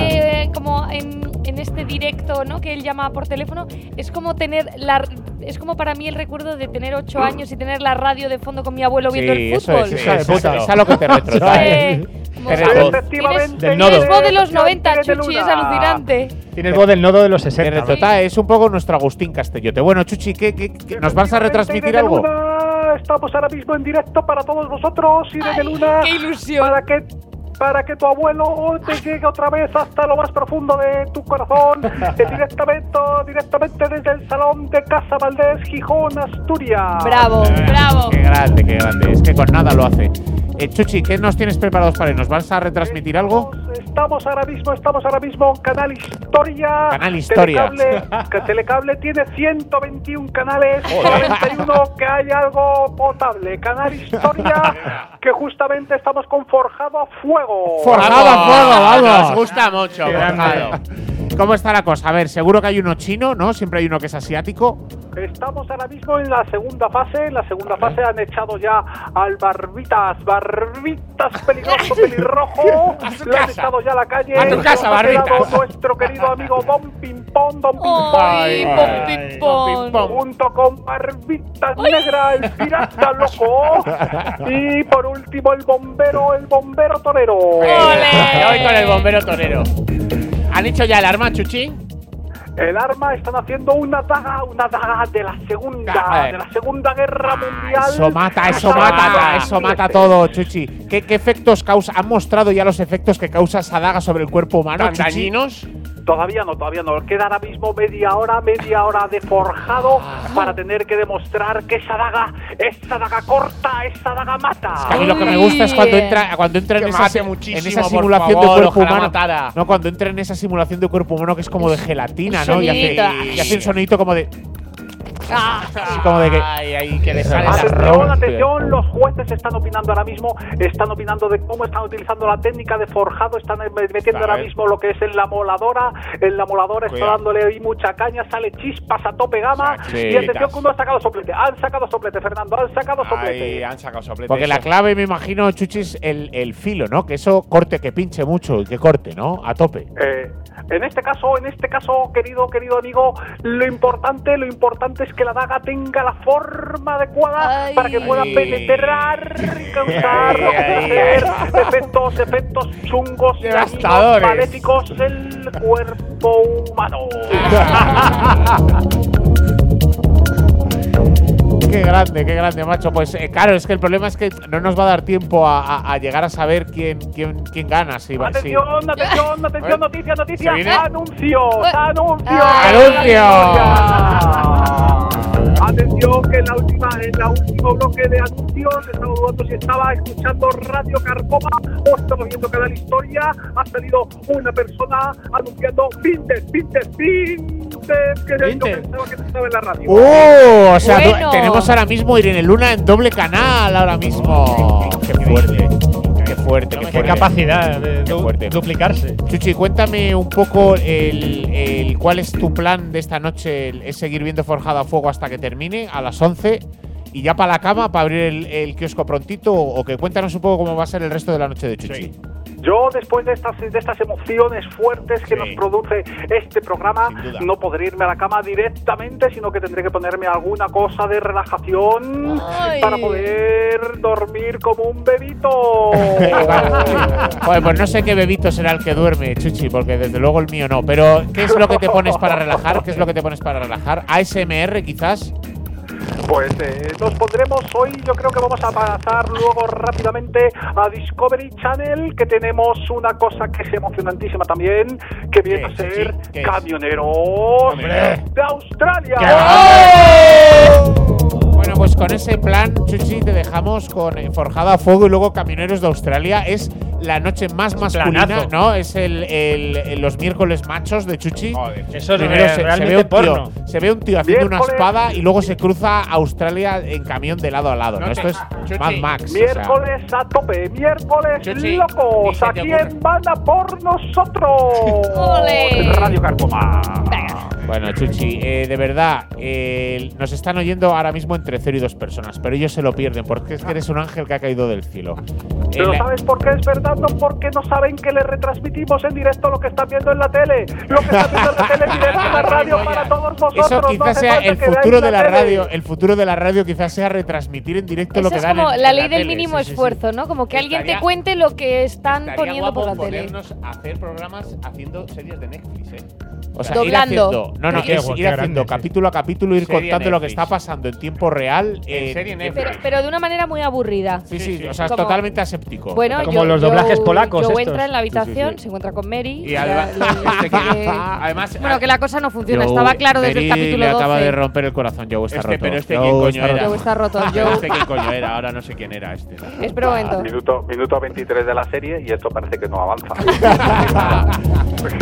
Como en, en este directo, ¿no? Que él llama por teléfono, es como tener la es como para mí el recuerdo de tener ocho años y tener la radio de fondo con mi abuelo viendo Sí, el eso fútbol. es, eso Hija de es, puta. es a lo que te retrotrae. Eh. Tienes voz de los Tienes 90, de Chuchi, es alucinante. Tienes voz del nodo de los Te 60. retrotrae, es un poco nuestro Agustín Castellote. Bueno, Chuchi, ¿qué, qué- qué- nos vas a retransmitir algo? Luna, estamos ahora mismo en directo para todos vosotros, Irene Luna. ¡Qué ilusión! Para que, para que tu abuelo te llegue otra vez hasta lo más profundo de tu corazón. directamente, directamente desde el salón de Casa Valdés, Gijón, Asturias. Bravo, bravo. Qué grande, qué grande. Es que con nada lo hace. Eh, Chuchi, ¿qué nos tienes preparados para él? ¿Nos vas a retransmitir algo? Estamos ahora mismo, estamos ahora mismo en Canal Historia. Canal Historia. Telecable, que Telecable tiene 121 canales, solamente uno que hay algo potable. Canal Historia, que justamente estamos con Forjado a Fuego. Forjado a fuego, vamos. Nos gusta mucho. Forjado. ¿Cómo está la cosa? A ver, seguro que hay uno chino, ¿no? Siempre hay uno que es asiático. Estamos ahora mismo en la segunda fase. En la segunda fase han echado ya al Barbitas, Barbitas peligroso, pelirrojo. Lo han echado ya a la calle. A tu casa, Barbitas. Nuestro querido amigo Don Pimpón, Don Pimpón. ¡Ay, Ay, pom, ay, pim, pom! pom. junto con Barbitas Negra, el pirata loco. Y por último, el bombero, el bombero torero. Me voy con el bombero torero. ¿Han hecho ya el arma, Chuchi? El arma están haciendo una daga, una daga de la segunda, de la segunda guerra mundial. Ah, Eso mata, eso mata, eso mata todo, Chuchi. ¿Qué, qué efectos causa? ¿Han mostrado ya los efectos que causa esa daga sobre el cuerpo humano, ¿Tan Chuchi? dañinos? Todavía no, todavía no. Queda ahora mismo media hora, media hora de forjado para tener que demostrar que esa daga, esa daga corta, esa daga mata. A mí lo que me gusta es cuando entra, cuando entra en Que esa, en simulación favor, de cuerpo humano. matara. No, cuando entra en esa simulación de cuerpo humano que es como de gelatina, ¿no? Y hace, y hace un sonidito como de. Ah, Así como de que. Ay, ay, que le sale Atención, atención, los jueces están opinando ahora mismo, están opinando de cómo están utilizando la técnica de forjado, están eh, metiendo ahora mismo lo que es en la moladora, en la moladora está dándole ahí mucha caña, sale chispas a tope gama y atención que uno ha sacado soplete, han sacado soplete, Fernando, han sacado soplete. Ay, han sacado soplete. Porque la clave, me imagino, Chuchi, es el, el filo, ¿no? Que eso corte, que pinche mucho y que corte, ¿no? A tope. Eh, en este caso, en este caso, querido, querido amigo, lo importante, lo importante es que la daga tenga la forma adecuada Ay. para que pueda Ay. penetrar y causar Ay, ay, hacer efectos, efectos chungos, Devastadores. dañinos, maléficos en el cuerpo humano. Qué grande, qué grande, macho. Pues eh, claro, es que el problema es que no nos va a dar tiempo a, a- a llegar a saber quién, quién, quién gana. Si va, si- Atención, atención, atención, noticia, noticia, ¿Se viene? anuncio, anuncio. ¡Anuncio! Atención que en la última, en la último bloque de anuncios estaba si estaba escuchando Radio Carcoma o estaba viendo Canal Historia. Ha salido una persona anunciando Vinted, Vinted, Vinted, que yo Vinted. pensaba que no estaba en la radio. ¡Uh! O sea, Bueno. tenemos ahora mismo Irene Luna en doble canal ahora mismo. ¡Qué fuerte! ¡Qué fuerte! qué fuerte. capacidad de Qué du- fuerte. duplicarse. Chuchi, cuéntame un poco el, el- cuál es tu plan de esta noche. ¿Es seguir viendo Forjada a Fuego hasta que termine a las 11 y ya para la cama para abrir el, el kiosco prontito? ¿O que cuéntanos un poco cómo va a ser el resto de la noche de Chuchi? Yo, después de estas, de estas emociones fuertes que Sí. nos produce este programa, no podré irme a la cama directamente, sino que tendré que ponerme alguna cosa de relajación Ay. para poder dormir como un bebito. Joder, pues no sé qué bebito será el que duerme, Chuchi, porque desde luego el mío no. Pero, ¿qué es lo que te pones para relajar? ¿Qué es lo que te pones para relajar? ¿ASMR quizás? Pues eh, nos pondremos hoy, yo creo que vamos a pasar luego rápidamente a Discovery Channel, que tenemos una cosa que es emocionantísima también, que viene ¿Qué, a ser. Camioneros de Australia. Bueno, pues con ese plan, Chuchi, te dejamos con eh, Forjada a Fuego y luego Camioneros de Australia. Es la noche más masculina, planazo. ¿no? Es el, el- el- los miércoles machos de Chuchi. Eso es Primero se, ve un porno. tío, se ve un tío haciendo una espada y luego se cruza a Australia en camión de lado a lado, ¿no? No Esto es Chuchi, Mad Max. o sea. Miércoles a tope, miércoles Chuchi, locos, ocurra. en Van a por nosotros. Ole. Radio Carcoma. Bueno, Chuchi, eh, de verdad, eh, nos están oyendo ahora mismo entre cero y dos personas, pero ellos se lo pierden porque es que eres un ángel que ha caído del cielo. Eh, Pero la- ¿sabes por qué es verdad? No porque no saben que les retransmitimos en directo lo que están viendo en la tele. Lo que están viendo en la tele en directo en la radio para todos vosotros. Eso No quizás hace sea el futuro de la tele. radio. El futuro de la radio quizás sea retransmitir en directo lo Eso que es dan como en- la en ley del tele. mínimo Sí, sí, sí. esfuerzo, ¿no? Como que alguien te Estaría- cuente lo que están Estaría poniendo por la tele. ponernos a hacer programas haciendo series de Netflix, ¿eh? O sea, Doblando. ir haciendo, no, no, Qué es guay, ir qué haciendo grande, capítulo a capítulo, ir Serie contando lo que Netflix. está pasando en tiempo real. En eh, serie Netflix. Pero, pero de una manera muy aburrida. Sí, sí, Sí, sí. o sea, es Como- totalmente aséptico. Bueno, Como yo- los yo- doblajes polacos Yo estos. entra en la habitación, Sí, sí. se encuentra con Mary. Y además, la- este que- que- además, bueno, que la cosa no funciona. Joe, Estaba claro desde el Mary capítulo le 12. acaba de romper el corazón, Joe está Este, roto. pero este Joe quién coño está era. roto. Joe está roto. Yo Joe, sé quién coño era, ahora no sé quién era este. espera un momento. Minuto, minuto 23 de la serie y esto parece que no avanza.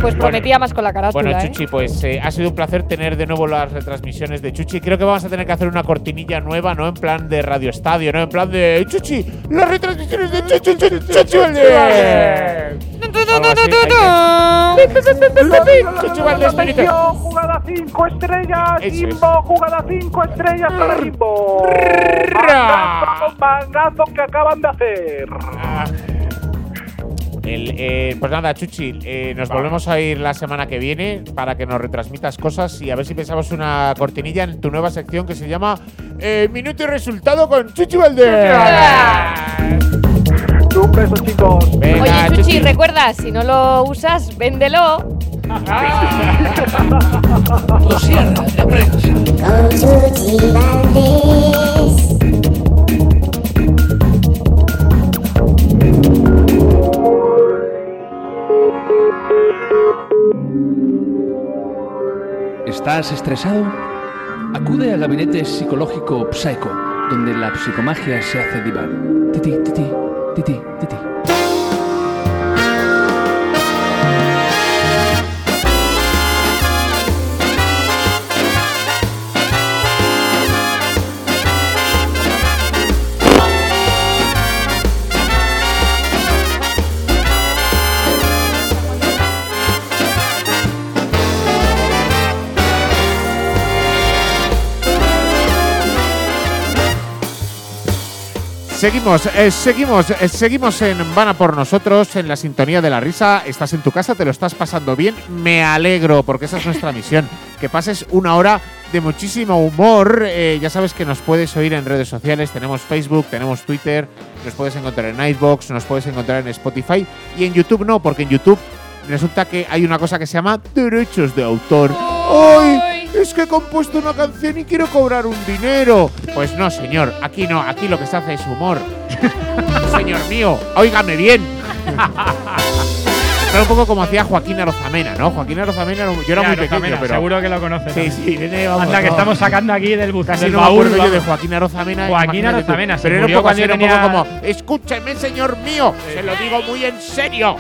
Pues prometía más con la carátula, Bueno, ¿eh? Chuchi, pues eh, ha sido un placer tener de nuevo las retransmisiones de Chuchi. Creo que vamos a tener que hacer una cortinilla nueva, ¿no? En plan de Radio Estadio, ¿no? En plan de Chuchi, las retransmisiones de Chuchi, Chuchi, Chuchi Chuchi Valdés, jugada 5 estrellas. Jimbo, jugada 5 estrellas para Jimbo. Ra. Mangazo, mangazo que acaban de hacer. El, eh, pues nada, Chuchi, eh, nos volvemos a ir la semana que viene para que nos retransmitas cosas y a ver si pensamos una cortinilla en tu nueva sección que se llama eh, Minuto y Resultado con Chuchi Valdés. Un beso, chicos. Venga, Oye, Chuchi, recuerda, si no lo usas, véndelo. Con Chuchi Valdés. ¿Estás estresado? Acude al gabinete psicológico Psycho, donde la psicomagia se hace diván. Titi, titi, titi, titi. Seguimos, eh, seguimos, eh, seguimos en Van a por nosotros, en la sintonía de la risa. Estás en tu casa, te lo estás pasando bien. Me alegro, porque esa es nuestra misión. Que pases una hora de muchísimo humor. Eh, ya sabes que nos puedes oír en redes sociales. Tenemos Facebook, tenemos Twitter, nos puedes encontrar en iBox, nos puedes encontrar en Spotify. Y en YouTube no, porque en YouTube resulta que hay una cosa que se llama derechos de autor. ¡Ay! Es que he compuesto una canción y quiero cobrar un dinero. Pues no, señor. Aquí no. Aquí lo que se hace es humor. señor mío, óigame bien. Era un poco como hacía Joaquín Arozamena, ¿no? Joaquín Arozamena, un- yo era Ya, muy pequeño, Zamena, pero. Seguro que lo conoces. Sí, sí, viene, vamos, Anda, que no. estamos sacando aquí del, bu- Casi del no me baúl. acuerdo yo de. Joaquín Arozamena. Joaquín. Arozamena, Pero era un poco así, era un tenía- poco como, escúcheme, señor mío, se lo digo muy en serio.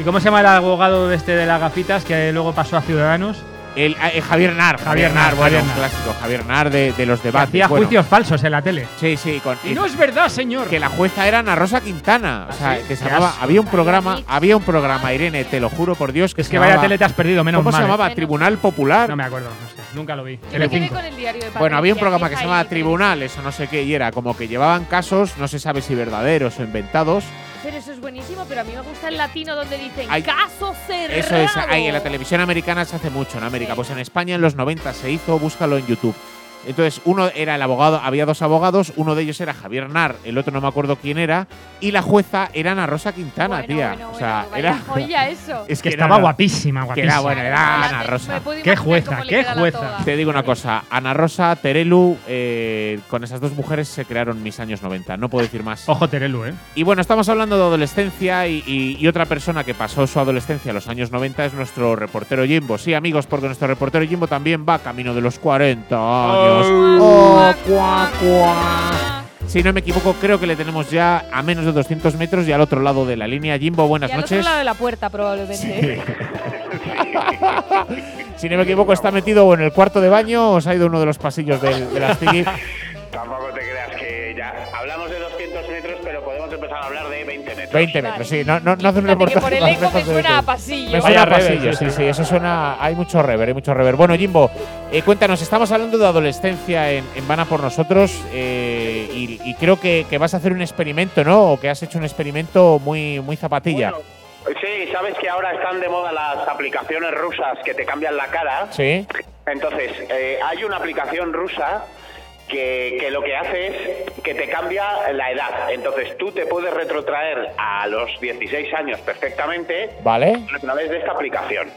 ¿Y cómo se llama el abogado este de las gafitas que luego pasó a Ciudadanos? El, eh, Javier Nar, Javier, Javier Nar, Nar, bueno, Javier un Nar. clásico. Javier Nar de, de los Que debates. hacía bueno. juicios falsos en la tele. Sí, sí, con. Y no es verdad, señor. que la jueza era Ana Rosa Quintana. O sea, que se llamaba. Había un programa, había un programa, Irene, te lo juro por Dios, que Es se que vaya llamaba- tele te has perdido, menos ¿Cómo mal. se ¿eh? llamaba? Menos. Tribunal Popular. No me acuerdo, no sé. Nunca lo vi. Yo me quedé con el diario de Bueno, había un Patricia, programa que se llamaba fija. Tribunales o no sé qué, y era como que llevaban casos, no se sabe si verdaderos o inventados. Pero eso es buenísimo, pero a mí me gusta el latino donde dicen Hay- caso cerrado. Eso es, ahí en la televisión americana se hace mucho en América. Sí. Pues en España en los 90 se hizo, búscalo en YouTube. Entonces, uno era el abogado, había dos abogados, uno de ellos era Javier Nar, el otro no me acuerdo quién era, y la jueza era Ana Rosa Quintana, Bueno, tía. bueno, o sea, bueno, era. joya eso. Es Que estaba Ana- guapísima, Que guapísima. era, bueno, era Ana Rosa. Qué jueza, qué jueza. Te digo una cosa, Ana Rosa, Terelu, eh, con esas dos mujeres se crearon mis años 90, no puedo decir más. Ojo, Terelu, ¿eh? Y bueno, estamos hablando de adolescencia y, y- y otra persona que pasó su adolescencia en los años 90 es nuestro reportero Jimbo. Sí, amigos, porque nuestro reportero Jimbo también va camino de los 40 años. Oh, cuá, cuá. Si no me equivoco, creo que le tenemos ya a menos de 200 metros y al otro lado de la línea. Jimbo, buenas y al noches. otro lado de la puerta, probablemente. Si no me equivoco, está metido o en el cuarto de baño o se ha ido a uno de los pasillos del, de las Tiki. Tampoco metros. 20 metros, sí. No, no, no hace un reportaje por el eco me suena 20. a pasillo. Me suena a pasillo, sí, sí, eso suena. Hay mucho rever, hay mucho rever. Bueno, Jimbo, eh, cuéntanos, estamos hablando de adolescencia en, en Vana por nosotros eh, y, y creo que, que vas a hacer un experimento, ¿no? O que has hecho un experimento muy, muy zapatilla. Bueno, sí, sabes que ahora están de moda las aplicaciones rusas que te cambian la cara. Sí. Entonces, eh, hay una aplicación rusa que, que lo que hace es que te cambia la edad. Entonces, tú te puedes retrotraer a los 16 años perfectamente ¿Vale? a través de esta aplicación.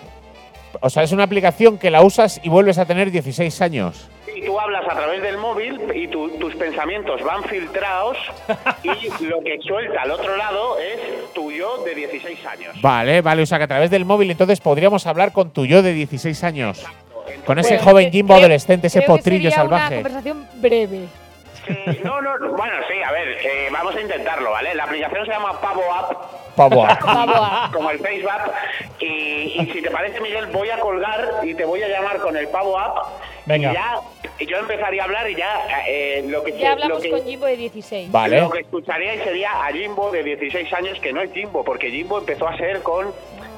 O sea, es una aplicación que la usas y vuelves a tener 16 años. Y tú hablas a través del móvil y tu- tus pensamientos van filtrados y lo que suelta al otro lado es tu yo de 16 años. Vale, vale, o sea que a través del móvil entonces podríamos hablar con tu yo de 16 años. Con ese joven Jimbo creo- adolescente, ese creo que potrillo sería Una salvaje. conversación breve. Sí, no, no, no, bueno, sí, a ver, eh, vamos a intentarlo, ¿vale? La aplicación se llama Pavo App, Pavo. Pavo. como el Facebook App, y, y si te parece, Miguel, voy a colgar y te voy a llamar con el Pavo App. Venga. Y ya, y yo empezaría a hablar y ya eh, lo que... Ya hablamos lo que, con Jimbo de 16. Vale. Lo que escucharíais sería a Jimbo de 16 años, que no es Jimbo, porque Jimbo empezó a ser con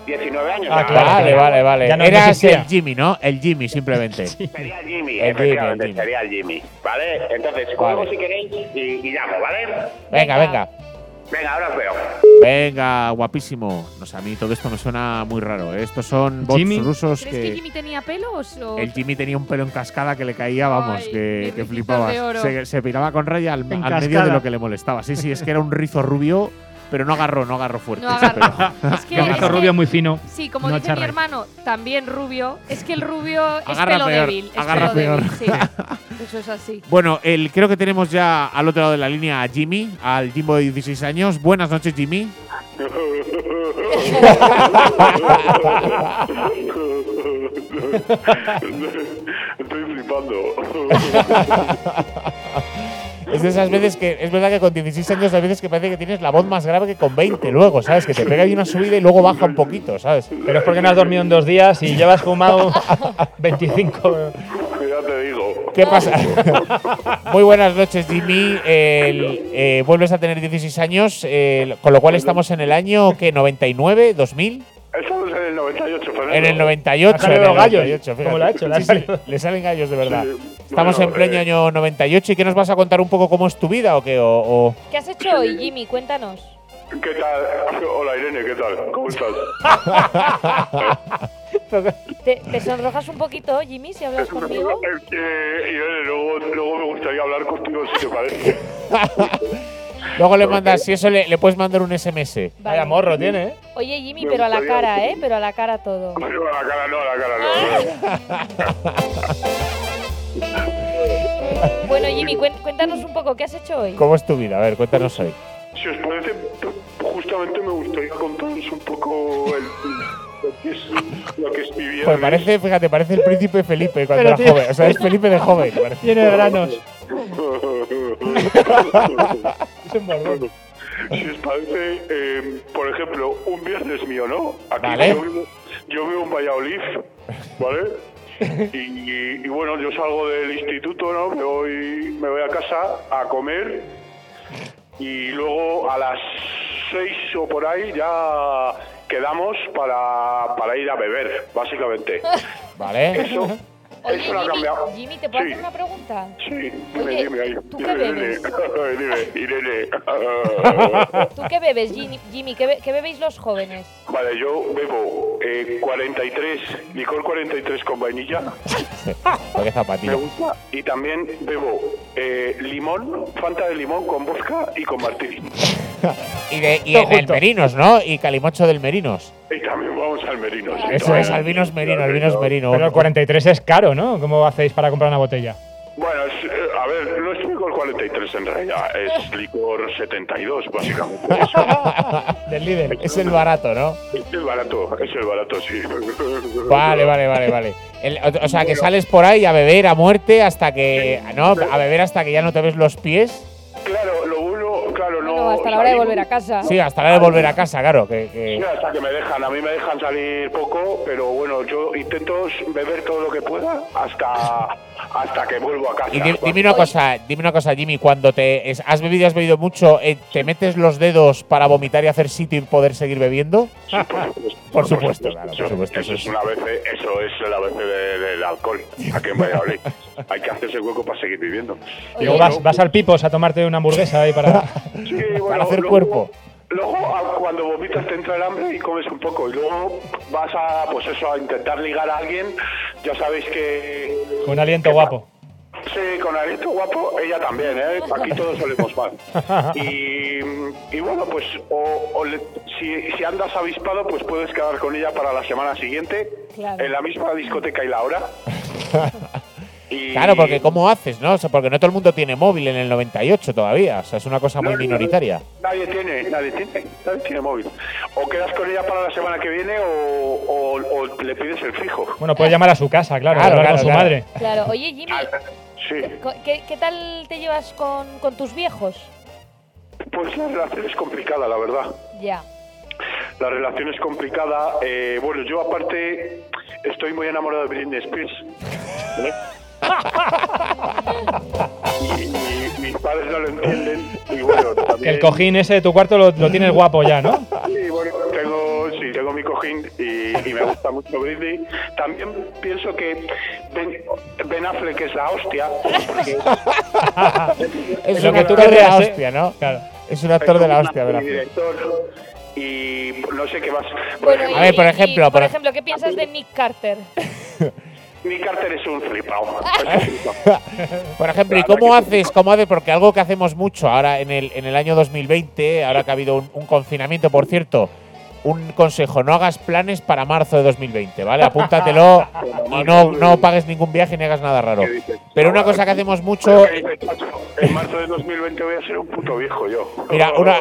19 años. Ah, claro. Vale, vale, vale. Ya no Eras existía. el Jimmy, ¿no? El Jimmy, simplemente. Sería el Jimmy, El Jimmy, efectivamente, el Jimmy. sería el Jimmy, ¿vale? Entonces, Vale. si queréis y, y llamo, ¿vale? Venga, venga. Venga, ahora os veo. Venga, guapísimo. No sé, a mí todo esto me suena muy raro. ¿eh? Estos son bots Jimmy. rusos ¿Crees que que. Jimmy tenía pelos? O... El Jimmy tenía un pelo en cascada que le caía, vamos, Ay, que, que flipabas. Se, se piraba con raya al, medio de lo que le molestaba. Sí, sí, es que era un rizo rubio, pero no agarró, no agarró fuerte. No agarró. Es que, es que- rubio muy fino. Sí, como no dice mi charra. hermano, también rubio. Es que el rubio es Agarra pelo peor, débil. Es agarra pelo peor. débil, sí. Eso es así. Bueno, el, creo que tenemos ya al otro lado de la línea a Jimmy, al Jimbo de 16 años. Buenas noches, Jimmy. Estoy flipando. Es de esas veces que es verdad que con 16 años hay veces que parece que tienes la voz más grave que con 20 luego, ¿sabes? Que te pega ahí una subida y luego baja un poquito, ¿sabes? Pero es porque no has dormido en dos días y llevas fumado 25. ya te digo. ¿Qué pasa? Muy buenas noches, Jimmy. El- eh, vuelves a tener 16 años, eh, con lo cual estamos en el año que 99, 2000. Estamos en el 98, Fernando. En el 98. Ha salido en el gallos. 98, fíjate. ¿Cómo lo ha hecho? Sí, sí, le salen gallos de verdad. Sí. Estamos Bueno, en pleno eh, año 98 y ¿qué nos vas a contar un poco cómo es tu vida o qué? O, o- ¿Qué has hecho hoy, Jimmy? Cuéntanos. ¿Qué tal? Hola Irene, ¿qué tal? ¿Cómo estás? ¿Te, te sonrojas un poquito, Jimmy, si hablas conmigo? Es que, Irene, luego, luego me gustaría hablar contigo si te parece. Luego le mandas, si eso le, le puedes mandar un SMS. Vale. Vaya morro tiene, ¿eh? Oye, Jimmy, pero a la cara, ¿eh? Pero a la cara todo. No, a la cara no, a la cara no. Bueno, Jimmy, cuéntanos un poco, ¿qué has hecho hoy? ¿Cómo es tu vida? A ver, cuéntanos hoy. Si os parece, justamente me gustaría contaros un poco el, lo, que es, lo que es mi vida. Pues parece, fíjate, parece el príncipe Felipe cuando Pero, era tío. joven. O sea, es Felipe de joven. parece. Tiene granos. Si os parece, eh, por ejemplo, un viernes mío, ¿no? Aquí Vale. yo, vivo, yo vivo en Valladolid, ¿vale? Y, y bueno, yo salgo del instituto, ¿no? Me voy, me voy a casa a comer y luego a las seis o por ahí ya quedamos para, para ir a beber, básicamente. Vale. Eso, Oye, eso no ha Jimmy, cambiado. Jimmy, ¿te puedo Sí. hacer una pregunta? Sí, dime, Oye, dime ahí. ¿tú qué Dime, bebes? Dime, Irene. ¿Tú qué bebes, Jimmy? Jimmy ¿qué, be- qué bebéis los jóvenes? Vale, yo bebo eh, 43, licor 43 con vainilla. Qué Me zapatilla. gusta. Y también bebo eh, limón, Fanta de limón con vodka y con martini. Y, de, y Todo en el. Merinos, ¿no? Y Calimocho del Merinos. Y también vamos al merino. sí, Eso es, al vinos Merino, al vinos Merino. Pero el 43 es caro, ¿no? ¿Cómo hacéis para comprar una botella? Bueno, es, eh, a ver, no es licor 43 en realidad, es licor 72 básicamente. Del líder. Es el barato, ¿no? es el barato, es el barato, sí. Vale, vale, vale, vale. El- o, o sea, que sales por ahí a beber a muerte hasta que. ¿No? A beber hasta que ya no te ves los pies. Claro, bueno, hasta la hora de volver a casa. Sí, hasta la hora de volver a casa, claro. Que, que- Sí, hasta que me dejan. A mí me dejan salir poco, pero bueno, yo intento beber todo lo que pueda hasta, hasta que vuelvo a casa. Y di- dime una cosa, dime una cosa, Jimmy, cuando te es- has bebido y has bebido mucho, eh, ¿te metes los dedos para vomitar y hacer sitio y poder seguir bebiendo? Por supuesto, claro, por supuesto. Eso Eso es una vez, eso es la vez de- del alcohol. Aquí en Valladolid. Hay que hacerse hueco para seguir viviendo. Y luego vas, vas al Pipos a tomarte una hamburguesa ahí para. Sí, bueno, para hacer luego- cuerpo. Luego, a- cuando vomitas te entra el hambre y comes un poco. Y luego vas a, pues eso, a intentar ligar a alguien. Ya sabéis que... Con un aliento guapo. Sí, con aliento guapo, ella también, ¿eh? Aquí todos solemos mal. Y, y bueno, pues o, o le- si, si andas avispado, pues puedes quedar con ella para la semana siguiente, Claro. en la misma discoteca y la hora. Y- Claro, porque ¿cómo haces, no? O sea, porque no todo el mundo tiene móvil en el 98 todavía. O sea, es una cosa muy No, no, minoritaria. Nadie tiene, nadie tiene, nadie tiene móvil. O quedas con ella para la semana que viene o, o- o le pides el fijo. Bueno, puedes llamar a su casa, claro, Claro, con su claro. madre. Claro. Oye, Jimmy, Sí, co- ¿qué, qué tal te llevas con, con tus viejos? pues la relación es complicada, la verdad. Ya. La relación es complicada. eh, bueno, yo aparte estoy muy enamorado de Britney Spears. ¿eh? y, y mis padres no lo entienden. Y bueno, también, el cojín ese de tu cuarto lo, lo tienes guapo ya, ¿no? Sí, bueno, cojín y, y me gusta mucho Britney. También pienso que Ben, Ben Affleck es la hostia. Porque Es Lo un que tú actor de la ¿eh? hostia, ¿no? Claro. Es un actor de la hostia, ¿verdad? y director y no sé qué más. Por Bueno, ejemplo, A ver, por y- ejemplo, y, por por ej- ejemplo, ¿qué piensas de Nick Carter? Nick Carter es un flipado. Por ejemplo, ¿y cómo haces? ¿Cómo haces? Porque algo que hacemos mucho ahora en el, en el año 2020, ahora que ha habido un, un confinamiento, por cierto, un consejo, no hagas planes para marzo de 2020, ¿vale? Apúntatelo y no, no pagues ningún viaje ni hagas nada raro. Pero una cosa que hacemos mucho… En marzo de 2020 voy a ser un puto viejo yo. Mira, una.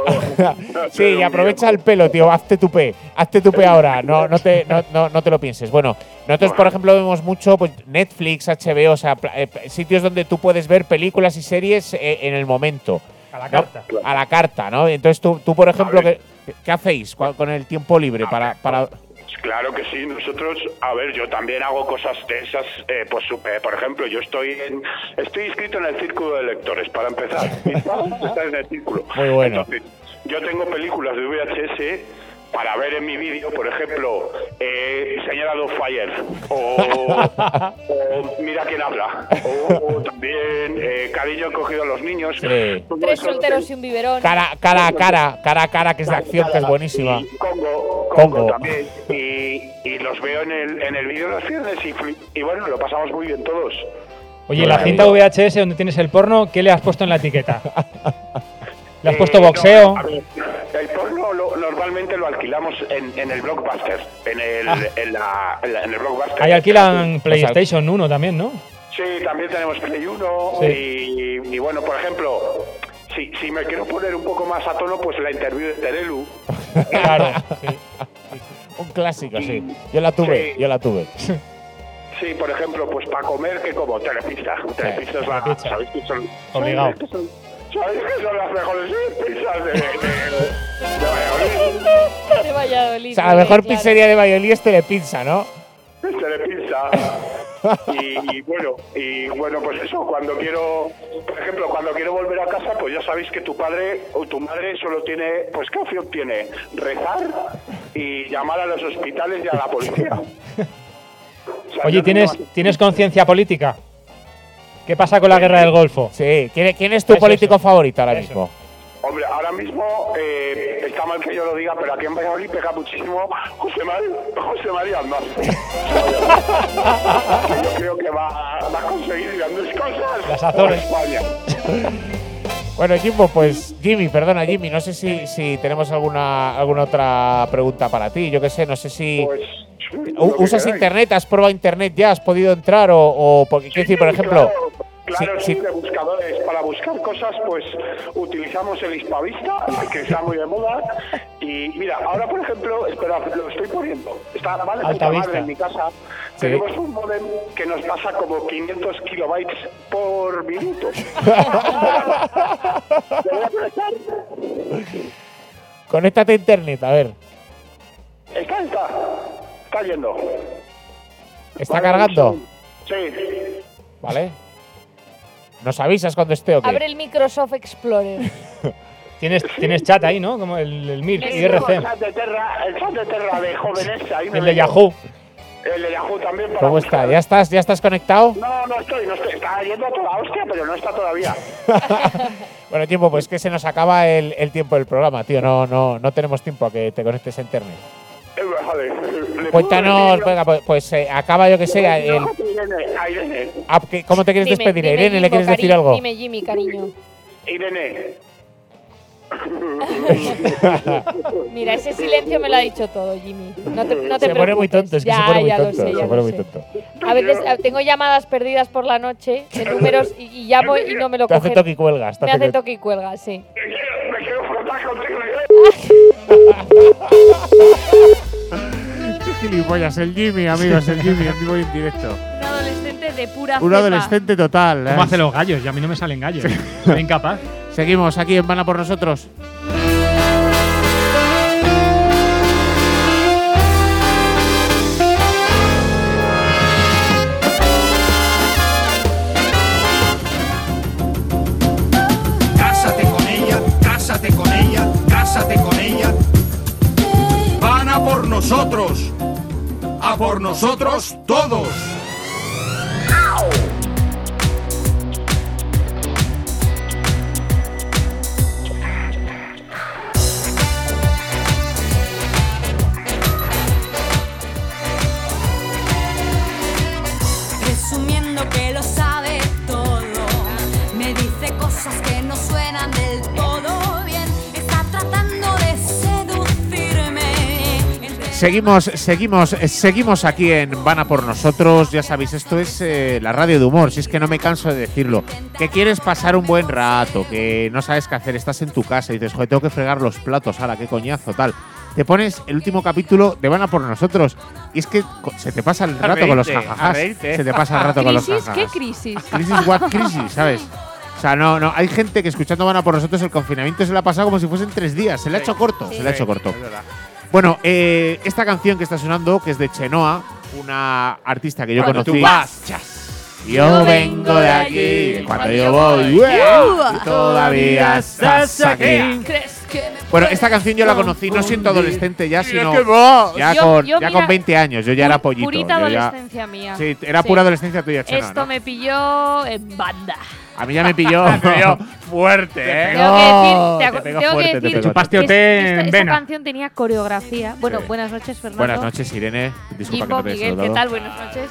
sí, y aprovecha el pelo, tío. Hazte tupé. Hazte tupé ahora. No, no, te, no, no, no te lo pienses. Bueno, nosotros, por ejemplo, vemos mucho pues, Netflix, HBO, o sea, eh, sitios donde tú puedes ver películas y series eh, en el momento. A la ¿no? carta. A la carta, ¿no? Entonces, tú, tú por ejemplo. ¿qué, qué hacéis con el tiempo libre para. para Claro que sí, nosotros, a ver, yo también hago cosas de esas, eh, pues eh, por ejemplo, yo estoy en, estoy inscrito en el círculo de lectores, para empezar. Están en el círculo. Muy bueno. Entonces, yo tengo películas de VHS para ver en mi vídeo, por ejemplo, eh, Señora do Fire, o, o Mira quién habla, o, o también eh, Cariño he cogido a los niños. Sí. Tres eso- solteros y un biberón. cara, cara a cara, cara a cara, que es de acción, que es buenísima. y Congo, Congo. Congo también. Y, y los veo en el, en el vídeo de los viernes y, y bueno, lo pasamos muy bien todos. Oye, ¿y la cinta VHS donde tienes el porno, ¿qué le has puesto en la etiqueta? ¿Le has puesto Eh, boxeo? no, a ver, el porno normalmente lo alquilamos en, en el Blockbuster. En el, Ah. en la, en la- en el Blockbuster. Ahí alquilan PlayStation 1 también, ¿no? Sí, también tenemos Play 1 Sí. y, y bueno, por ejemplo, si, si me quiero poner un poco más a tono, pues la interview de Terelu. Claro. sí. Un clásico, sí. Yo la tuve, Sí. yo la tuve. Sí, por ejemplo, pues para comer, que como Telepizza. Telepizza es la. ¿Sabéis que son? Obligado. ¿Sabéis que son, ¿sabéis que son las mejores pizzas de, de, de Valladolid? De Valladolid. O sea, la mejor claro. pizzería de Valladolid es Telepizza, ¿no? Telepizza. Y, y bueno, y bueno, pues eso, cuando quiero, por ejemplo, cuando quiero volver a casa, pues ya sabéis que tu padre o tu madre solo tiene, pues ¿qué opción tiene? Rezar y llamar a los hospitales y a la policía. O sea, Oye, ¿tienes, ¿tienes conciencia política? ¿Qué pasa con la guerra del Golfo? Sí, ¿quién, quién es tu político eso. favorito ahora Eso. mismo? Hombre, ahora mismo eh, está mal que yo lo diga, pero aquí en Valladolid pega muchísimo José, Mar- José María Aznar. Yo creo que va, va a conseguir grandes cosas Las Azores. España. Bueno, Jimbo, pues Jimmy, perdona Jimmy, no sé si, si tenemos alguna alguna otra pregunta para ti. Yo qué sé, no sé si Pues, que usas internet, has probado internet ya, has podido entrar o, o porque decir, por ejemplo, Claro, sí, de buscadores. Para buscar cosas, pues utilizamos el Hispavista, que está muy de moda. Y mira, ahora por ejemplo, espera, lo estoy poniendo. Está vale, puta madre en mi casa. Sí. Tenemos un modem que nos pasa como 500 kilobytes por minuto. Conéctate a internet, a ver, Está, está. Está yendo. ¿está Vale, cargando? Sí. ¿Vale? ¿Nos avisas cuando esté o qué? Abre el Microsoft Explorer. Tienes, tienes chat ahí, ¿no? Como el, el MIR, El IRC, chat de Terra, el chat de Terra de jóvenes, ahí el de. Yahoo. El de Yahoo también para ¿Cómo buscar. está? ¿Ya estás, ¿Ya estás conectado? No, no estoy, no estoy. Está yendo a toda hostia, pero no está todavía. Bueno, tiempo, pues que se nos acaba el, el tiempo del programa, tío. No, no, no tenemos tiempo a que te conectes a internet. Eh, vale. ¿Le puedo Cuéntanos, venga, pues, pues, eh, acaba yo que sé. El, ah, ¿qué- ¿Cómo te quieres Dime, despedir? dime, Irene, ¿le quieres decir algo? Dime, Jimmy, cariño. Irene. Mira, ese silencio me lo ha dicho todo, Jimmy. No te, no te se pone muy tonto, es que ya, se pone muy tonto. Sé, se pone muy tonto. A veces eh, tengo llamadas perdidas por la noche de números y, y llamo y no me lo Te hace cogen. toque y cuelgas. te Me hace hace to- toque y cuelga, sí. Me quiero frotar Qué gilipollas, el Jimmy, amigos, el Jimmy, en vivo y en directo. Un adolescente de pura Un cepa. adolescente total. ¿Cómo ¿eh? hace los gallos? Y a mí no me salen gallos. Soy incapaz. Seguimos aquí en Van por nosotros. Cásate con ella, cásate con ella, cásate con ella. Van a por nosotros. A por nosotros todos. Seguimos, seguimos, seguimos aquí en Van a por nosotros. Ya sabéis, esto es eh, la radio de humor. Si es que no me canso de decirlo. Que quieres pasar un buen rato, que no sabes qué hacer, estás en tu casa y dices, joder, tengo que fregar los platos, ahora qué coñazo, tal. Te pones el último capítulo de Van a por nosotros y es que se te pasa el rato con los reírte, a jajajas. reírte. Se te pasa el rato con los ¿Crisis? jajajas. ¿Qué crisis? Crisis, what crisis, ¿sabes? O sea, no, no, hay gente que escuchando Van a por nosotros el confinamiento se le ha pasado como si fuesen tres días. Se le ha hecho corto, se le ha hecho corto. Es verdad. Bueno, eh, esta canción que está sonando, que es de Chenoa, una artista que yo Cuando conocí. tú vas, chas. Yo vengo de aquí, cuando yo voy, y todavía estás aquí. ¿Crees que me Bueno, esta canción yo la conocí no siendo adolescente ya, sino ya, con, ya con 20 años. Yo ya era pollito. Purita adolescencia mía. sí, era pura adolescencia tuya, Chenoa. Esto me pilló en banda. A mí ya me pilló. Pero fuerte, ¿eh? Tengo que decir, te te tengo fuerte, que te decir. Chupaste que esta, en esta vena. canción tenía coreografía. Bueno, Sí. buenas noches, Fernando. Buenas noches, Irene. Disculpa que Jimbo, no te Miguel, ¿qué tal? Buenas noches.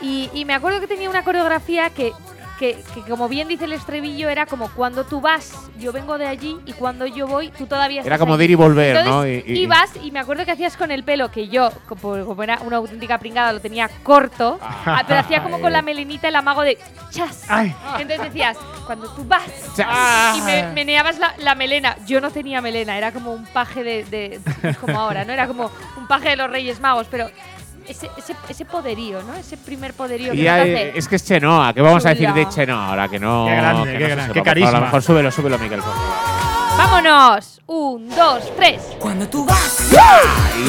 Y, y me acuerdo que tenía una coreografía que, que, que, como bien dice el estribillo, era como cuando tú vas, yo vengo de allí, y cuando yo voy, tú todavía Era estás como allí. de ir y volver, Entonces, ¿no? Y- y- ibas y me acuerdo que hacías con el pelo, que yo, como, como era una auténtica pringada, lo tenía corto, ah, pero hacía como con la melenita el amago de chas. Ay. Entonces decías, cuando tú vas, Chas. y me, meneabas la, la melena. Yo no tenía melena, era como un paje de, de- es como ahora, ¿no? Era como un paje de los Reyes Magos, pero ese, ese, ese poderío, ¿no? Ese primer poderío Y que nos hace. es que es Chenoa. ¿Qué vamos a decir de Chula. Chenoa ahora? Que no. Qué grande, que qué no se gran- sepa. qué carisma. A lo mejor súbelo, súbelo, Miguel. ¡Vámonos! Un, dos, tres. Cuando tú vas.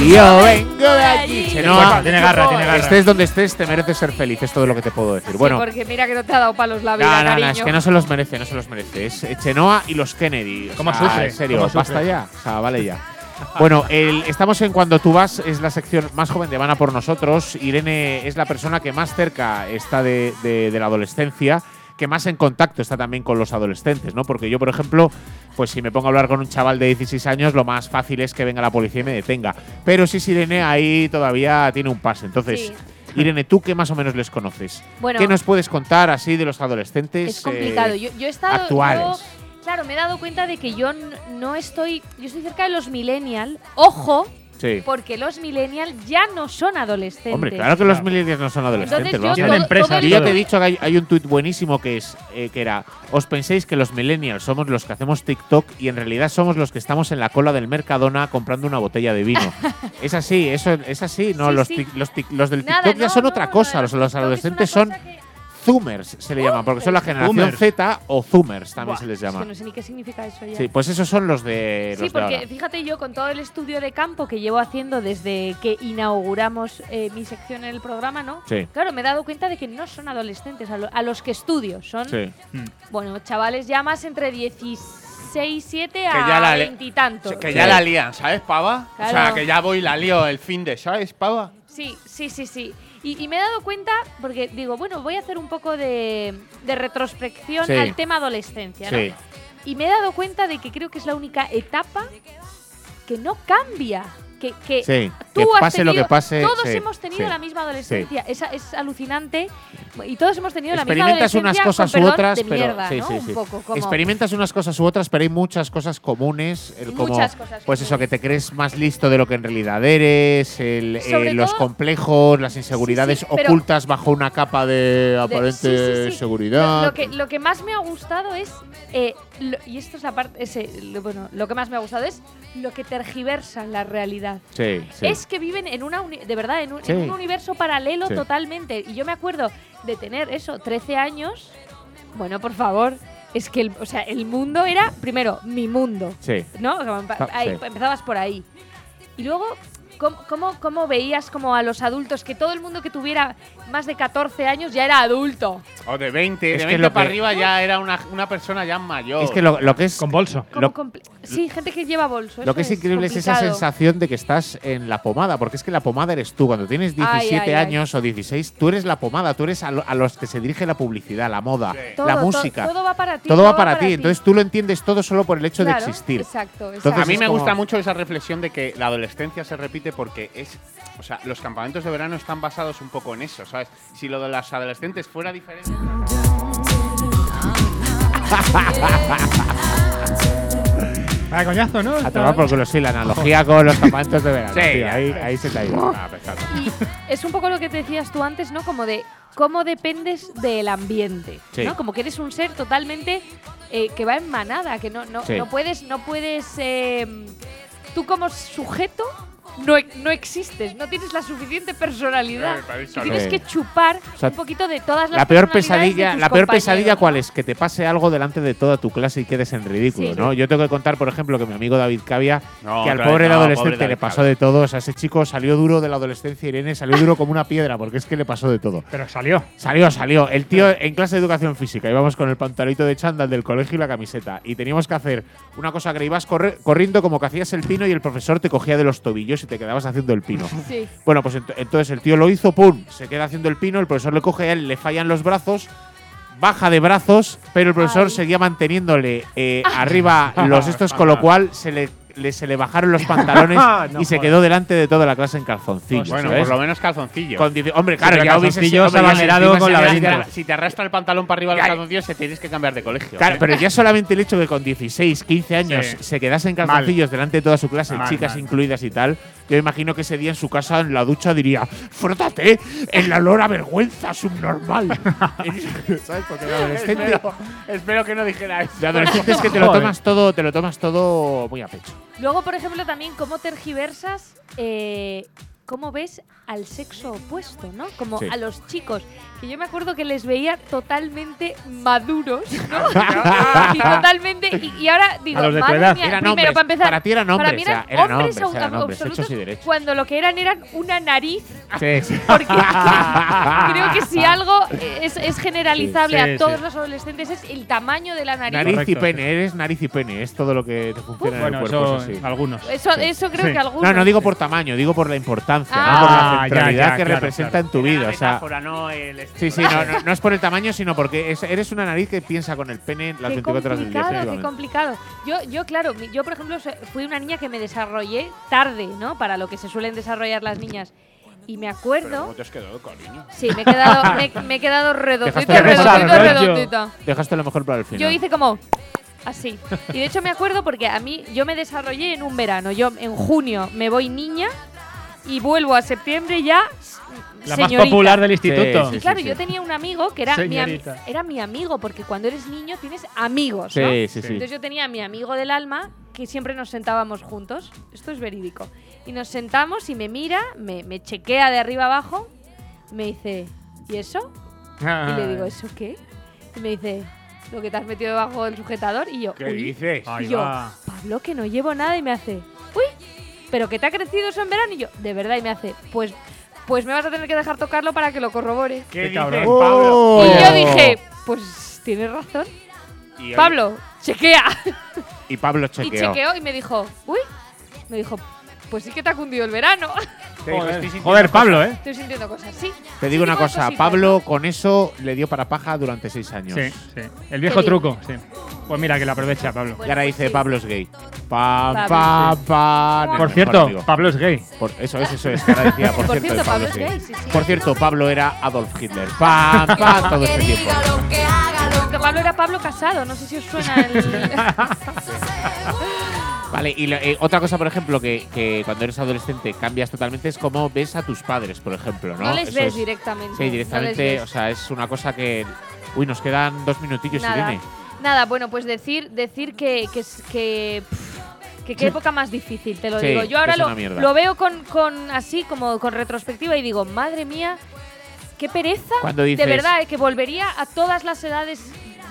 Yo vengo de allí. Chenoa, Bueno, tiene garra, tiene garra. Estés donde estés, te mereces ser feliz. Es todo lo que te puedo decir. bueno, Sí, porque mira que no te ha dado palos la vida, no, no, no, cariño. es que no se los merece, no se los merece. Es eh, Chenoa y los Kennedy. O ¿Cómo sea, sufre? En serio, ¿Cómo basta sufre? ya. O sea, vale ya. Bueno, el- estamos en Cuando tú vas, es la sección más joven de Vana por nosotros. Irene es la persona que más cerca está de, de- de la adolescencia, que más en contacto está también con los adolescentes, ¿no? Porque yo, por ejemplo, pues si me pongo a hablar con un chaval de 16 años, lo más fácil es que venga la policía y me detenga. Pero si es Irene, ahí todavía tiene un pase. Entonces, Sí. Irene, ¿tú qué más o menos les conoces? Bueno. ¿Qué nos puedes contar así de los adolescentes? Es complicado. eh, yo, yo he estado. actuales. yo, claro, me he dado cuenta de que yo no estoy. Yo estoy cerca de los millennial. Ojo, Sí. porque los millennial ya no son adolescentes. Hombre, claro que los millennials no son adolescentes. Entonces, yo todo- Yo ya te he dicho que hay, hay un tuit buenísimo que es eh, que era os penséis que los millennials somos los que hacemos TikTok y en realidad somos los que estamos en la cola del Mercadona comprando una botella de vino. es así, eso es así, no Sí, los, sí. tic- los, tic- los del Nada, TikTok ya no, son no, otra cosa, de los, los adolescentes son que- zoomers se le llaman, porque son la generación Zoomers. Z o zoomers también Buah, se les es que llama. no sé ni qué significa eso ya. Sí, pues esos son los de los Sí, de porque ahora. fíjate yo con todo el estudio de campo que llevo haciendo desde que inauguramos eh, mi sección en el programa, ¿no? Sí. Claro, me he dado cuenta de que no son adolescentes a, lo- a los que estudio, son, Sí. bueno, chavales ya más entre 16, 7 ya la a le- 20 y tantos. Que ya la lían, ¿sabes, pava? O sea, Claro. que ya voy y la lío el fin de, ¿sabes, pava? Sí, sí, sí, sí. Y, y me he dado cuenta, porque digo, bueno, voy a hacer un poco de, de retrospección Sí. al tema adolescencia, ¿no? Sí. Y me he dado cuenta de que creo que es la única etapa que no cambia. Que, que Sí, tú que has pase lo tenido- que pase, Todos sí, hemos tenido sí, la misma adolescencia. Es, es alucinante. Y todos hemos tenido la misma Experimentas adolescencia. unas cosas con u otras, de pero mierda, ¿no? Un poco como- Experimentas unas cosas u otras, pero hay muchas cosas comunes, el como Muchas cosas pues eso que te crees más listo de lo que en realidad eres, el, eh, los complejos, las inseguridades ocultas bajo una capa de aparente sí. seguridad. Lo, lo que, lo que más me ha gustado es, eh, lo- y esto es la parte, ese, lo- bueno, lo que más me ha gustado es lo que tergiversa la realidad. Sí, sí. Es que viven en una, uni- de verdad, en un, Sí. en un universo paralelo totalmente. Y yo me acuerdo de tener eso, 13 años. Bueno, por favor, es que, el, o sea, el mundo era, primero, mi mundo. Sí. ¿No? Ah, ahí. Empezabas por ahí. Y luego, ¿cómo, cómo, cómo veías como a los adultos que todo el mundo que tuviera más de 14 años ya era adulto? O de 20, Es de que 20 lo para que- arriba ya era una, una persona ya mayor. Es que lo, lo que es Con bolso. Lo- sí, gente que lleva bolso. Lo que es increíble es esa complicado. sensación de que estás en la pomada, porque es que la pomada eres tú. Cuando tienes Ay, 17 ay, ay. años o 16, tú eres la pomada, tú eres a, lo- a los que se dirige la publicidad, la moda, Todo, la to- música. todo va para ti. Todo va para ti, entonces tú lo entiendes todo solo por el hecho Claro, de existir. Exacto, Entonces exacto. a mí es me gusta mucho esa reflexión de que la adolescencia se repite porque es. O sea, los campamentos de verano están basados un poco en eso, ¿sabes? Si lo de las adolescentes fuera diferente. Vaya coñazo, ¿no? A tomar por culo, sí, la analogía con los campamentos de verano. Sí, tío, ahí, ahí se te ha ido. Ah. Y es un poco lo que te decías tú antes, ¿no? Como de cómo dependes del ambiente, Sí. ¿no? Como que eres un ser totalmente eh, que va en manada, que no, no, Sí. no puedes, no puedes, eh, tú como sujeto no, e- no existes, no tienes la suficiente personalidad. Eh, Y tienes que chupar O sea, un poquito de todas las La peor de pesadilla, tus la peor compañeros, pesadilla cuál es que te pase algo delante de toda tu clase y quedes en ridículo, Sí. ¿no? Yo tengo que contar, por ejemplo, que mi amigo David Cavia, No, que al pobre no, adolescente pobre le pasó Cavia. de todo, o sea, ese chico salió duro de la adolescencia, Irene, salió duro como una piedra, porque es que le pasó de todo. Pero salió. Salió, salió. El tío en clase de educación física íbamos con el pantalito de chándal del colegio y la camiseta. Y teníamos que hacer una cosa que ibas corre- corriendo como que hacías el pino y el profesor te cogía de los tobillos y te quedabas haciendo el pino. Sí. Bueno, pues ent- entonces el tío lo hizo, pum, se queda haciendo el pino, el profesor le coge a él, le fallan los brazos, baja de brazos, pero el profesor Ay. seguía manteniéndole eh, arriba los estos, con lo cual se le, le- se le bajaron los pantalones No y se quedó delante de toda la clase en calzoncillos. Bueno, ¿sabes? por lo menos calzoncillo. Con dieci- hombre, Sí, claro, pero ya hubiese calzoncillos hombre, ya si abanderado con se la le- si, te, arrastra el pantalón para arriba los Ya- calzoncillos, te tienes que cambiar de colegio. Claro, ¿eh? pero ya solamente el hecho de que con 16, 15 años Sí. se quedase en calzoncillos delante de toda su clase, Mal, chicas incluidas y tal, yo imagino que ese día en su casa, en la ducha, diría: ¡Frótate en la lora vergüenza subnormal! ¿Sabes? Porque de adolescente, espero, espero que no dijera eso. de adolescente es que te lo tomas todo, te lo tomas todo muy a pecho. Luego, por ejemplo, también cómo tergiversas eh, cómo ves al sexo opuesto, ¿no? Como Sí. a los chicos, que yo me acuerdo que les veía totalmente maduros, ¿no? y totalmente, y, y ahora digo, A los de tu madre edad. mía, Eran primero, hombres, para empezar, para ti eran hombres, mí o sea, eran, hombres, hombres, eran hombres, absolutos, hechos y derechos. cuando lo que eran eran una nariz Sí, sí. porque creo que si algo es, es generalizable Sí, sí, a todos sí. los adolescentes es el tamaño de la nariz. Nariz y Correcto, pene, eres nariz y pene, es todo lo que te funciona en Bueno, el cuerpo. eso, eso sí. algunos. Eso, eso creo Sí. que algunos. No, no digo por tamaño, digo por la importancia, Ah. ¿no? por la Ah, ya, centralidad ya, que claro, representa claro. en tu vida. O sea, metáfora, no el sí, sí, no, no, no es por el tamaño, sino porque es- eres una nariz que piensa con el pene las Qué 24 horas del día. complicado, qué efectivamente. complicado. Yo, yo, claro, mi- yo por ejemplo so- fui una niña que me desarrollé tarde, ¿no? Para lo que se suelen desarrollar las niñas. Y me acuerdo. ¿Cómo te has quedado, cariño? Sí, me he quedado, me, me he quedado redondita, Dejaste lo mejor redondita, para el final. redondita. Dejaste lo mejor para el final. Yo hice como así. Y de hecho me acuerdo porque a mí yo me desarrollé en un verano. Yo en junio me voy niña y vuelvo a septiembre ya La más señorita. popular del instituto. Sí, Y claro, sí, yo sí. tenía un amigo que era mi, era mi amigo, porque cuando eres niño tienes amigos, Sí, ¿no? sí, sí. Entonces yo tenía a mi amigo del alma que siempre nos sentábamos juntos. Esto es verídico. Y nos sentamos y me mira, me, me chequea de arriba abajo, me dice, ¿y eso? Y le digo, ¿eso qué? Y me dice, lo que te has metido debajo del sujetador. Y yo, ¿Qué "Uy". dices? Y Ahí yo, va. Pablo, que no llevo nada. Y me hace, uy, ¿pero que te ha crecido eso en verano? Y yo, de verdad. Y me hace, pues, pues me vas a tener que dejar tocarlo para que lo corrobore. ¿Qué, cabrón. Pablo? Oh. Y yo dije, pues tienes razón. Y Pablo, chequea. Y Pablo Y chequeó. chequeó y me dijo, uy, me dijo, pues sí que te ha cundido el verano. Joder, Pablo. ¿eh? Estoy sintiendo cosas, sí. Te digo una cosa, cositas, Pablo ¿no? con eso le dio para paja durante seis años. Sí, sí. El viejo Qué truco, sí. Pues mira, que lo aprovecha, Pablo. Y ahora dice sí. Pablo es gay. Pam, sí. pam. Por cierto, amigo. Pablo es gay. Por- eso es, eso es. que ahora decía, por, Por cierto, cierto, Pablo es gay, sí, sí. Por cierto, Pablo era Adolf Hitler. Pam, pam, todo este tiempo. Pablo era Pablo Casado, no sé si os suena el. Vale, y eh, otra cosa, por ejemplo, que, que cuando eres adolescente cambias totalmente es cómo ves a tus padres, por ejemplo, ¿no? no les Eso ves es- directamente. Sí, no directamente, ves. o sea, es una cosa que. Uy, nos quedan dos minutillos, Nada, Irene. nada, bueno, pues decir, decir que, que, que, que qué época más difícil, te lo Sí, digo. Yo ahora lo, lo veo con, con así, como con retrospectiva y digo, madre mía, qué pereza. Cuando dices- de verdad, eh, que volvería a todas las edades,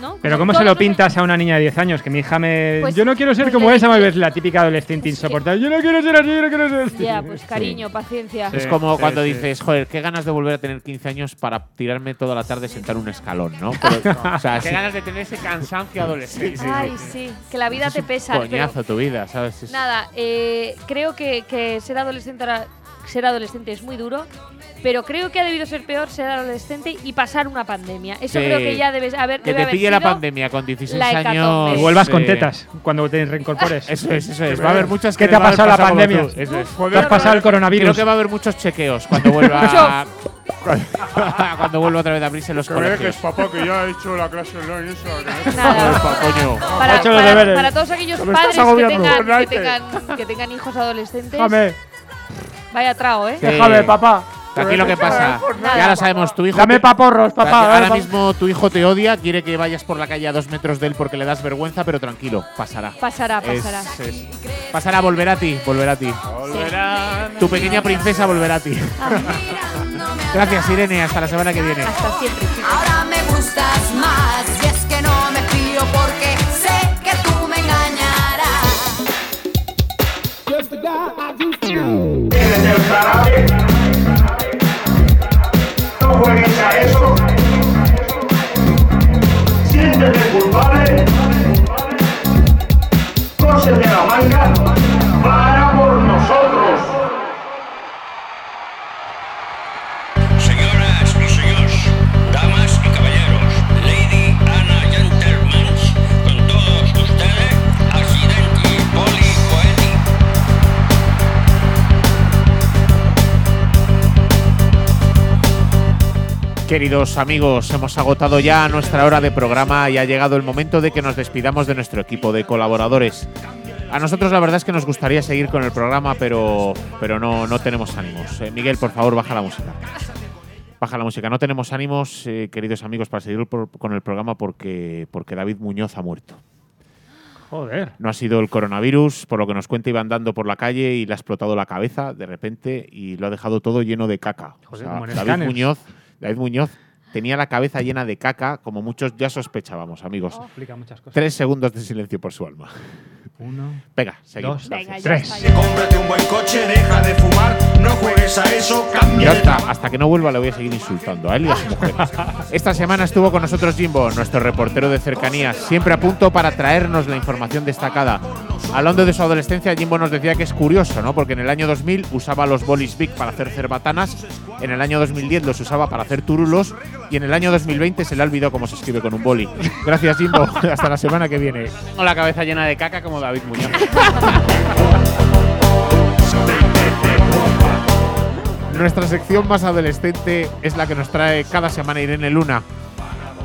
¿no? Pero Como ¿cómo se lo pintas a una niña de 10 años? Que mi hija me... Pues- yo no quiero ser pues como le esa, ¿ves? La típica adolescente Es insoportable. Yo no quiero ser así, yo no quiero ser así. Ya, pues cariño, paciencia. Es como sí, cuando sí. dices, joder, qué ganas de volver a tener 15 años para tirarme toda la tarde sentar un escalón, ¿no? Pero, o sea, Qué sí, ganas de tener ese cansancio adolescente. Ay, sí, que la vida es te un pesa. pero- coñazo tu vida, ¿sabes? Es- Nada, eh, creo que, que ser adolescente ahora- ser adolescente es muy duro, pero creo que ha debido ser peor ser adolescente y pasar una pandemia. Eso Sí. creo que ya debes haber. que debe te haber pille la pandemia con 16 la hecatombe. años. Y vuelvas con eh, tetas cuando te reincorpores. Eso es, eso es. Va a haber muchas ¿Qué que te ha pasado la pandemia? tú, Eso es. ¿Te has pasado el Creo coronavirus? que va a haber muchos chequeos cuando vuelva. cuando vuelva otra vez a abrirse los ve que colegios. es papá que ya ha hecho la clase online esa. que no- Nada. Para, para- para todos aquellos padres que tengan, que, tengan, que tengan hijos adolescentes, Déjame, vaya trago, ¿eh? Sí. déjame, papá. Aquí lo que pasa, ya lo sabemos, tu hijo. Dame paporros, papá. Ahora mismo tu hijo te odia, quiere que vayas por la calle a dos metros de él porque le das vergüenza, pero tranquilo, pasará. Pasará, pasará. pasará, volverá a ti, volverá a ti. Volverán. Tu pequeña princesa volverá a ti. Gracias, Irene, hasta la semana que viene. Ahora me gustas más y es que no me fío porque sé que tú me engañarás. No juegues a eso. Siéntete culpable. Cósete la manga. Para Queridos amigos, hemos agotado ya nuestra hora de programa y ha llegado el momento de que nos despidamos de nuestro equipo de colaboradores. A nosotros la verdad es que nos gustaría seguir con el programa, pero, pero no, no tenemos ánimos. Eh, Miguel, por favor, baja la música. Baja la música. No tenemos ánimos, eh, queridos amigos, para seguir por- con el programa porque, porque David Muñoz ha muerto. Joder. No ha sido el coronavirus, por lo que nos cuenta, iba andando por la calle y le ha explotado la cabeza de repente y lo ha dejado todo lleno de caca. O sea, David. Muñoz, David Muñoz tenía la cabeza llena de caca, como muchos ya sospechábamos, amigos. Explica muchas cosas. Tres segundos de silencio por su alma. Uno. Venga, seguimos. Dos, Venga, tres. Cómprate un buen coche, deja de fumar, no juegues a eso, Y cambia hasta, hasta que no vuelva le voy a seguir insultando a él y a su mujer. Esta semana estuvo con nosotros Jimbo, nuestro reportero de cercanías, siempre a punto para traernos la información destacada. Hablando de su adolescencia, Jimbo nos decía que es curioso, ¿no? Porque en el año 2000 usaba los bolis Big para hacer cerbatanas, en el año 2010 los usaba para hacer turulos y en el año 2020 se le ha olvidado cómo se escribe con un boli. Gracias Jimbo, hasta la semana que viene. Tengo la cabeza llena de caca como David Muñoz. Nuestra sección más adolescente es la que nos trae cada semana Irene Luna.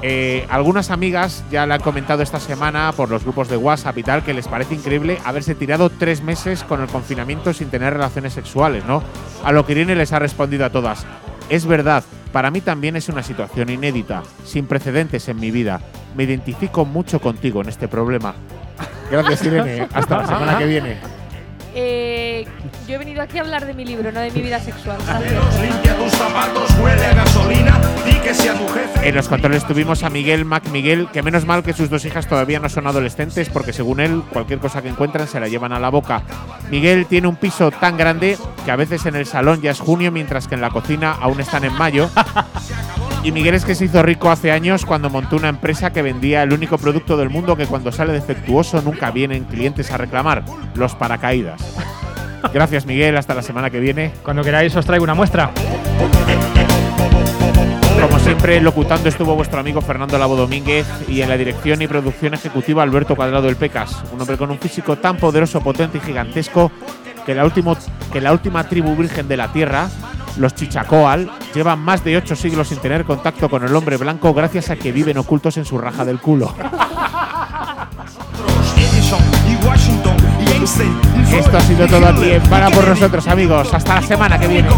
Eh, algunas amigas ya le han comentado esta semana por los grupos de WhatsApp y tal que les parece increíble haberse tirado tres meses con el confinamiento sin tener relaciones sexuales, ¿no? A lo que Irene les ha respondido a todas. Es verdad, para mí también es una situación inédita, sin precedentes en mi vida. Me identifico mucho contigo en este problema. Gracias Irene, hasta la semana que viene. Eh, yo he venido aquí a hablar de mi libro, no de mi vida sexual. En los controles tuvimos a Miguel Mac Miguel, que menos mal que sus dos hijas todavía no son adolescentes, porque según él, cualquier cosa que encuentran se la llevan a la boca. Miguel tiene un piso tan grande que a veces en el salón ya es junio, mientras que en la cocina aún están en mayo. Y Miguel es que se hizo rico hace años cuando montó una empresa que vendía el único producto del mundo que cuando sale defectuoso nunca vienen clientes a reclamar, los paracaídas. Gracias Miguel, hasta la semana que viene. Cuando queráis os traigo una muestra. Como siempre, locutando estuvo vuestro amigo Fernando Labo Domínguez y en la dirección y producción ejecutiva Alberto Cuadrado del Pecas, un hombre con un físico tan poderoso, potente y gigantesco que la, último- que la última tribu virgen de la Tierra, los Chichacoal, llevan más de ocho siglos sin tener contacto con el hombre blanco gracias a que viven ocultos en su raja del culo. Esto ha sido todo aquí en Para por nosotros, amigos. Hasta la semana que viene.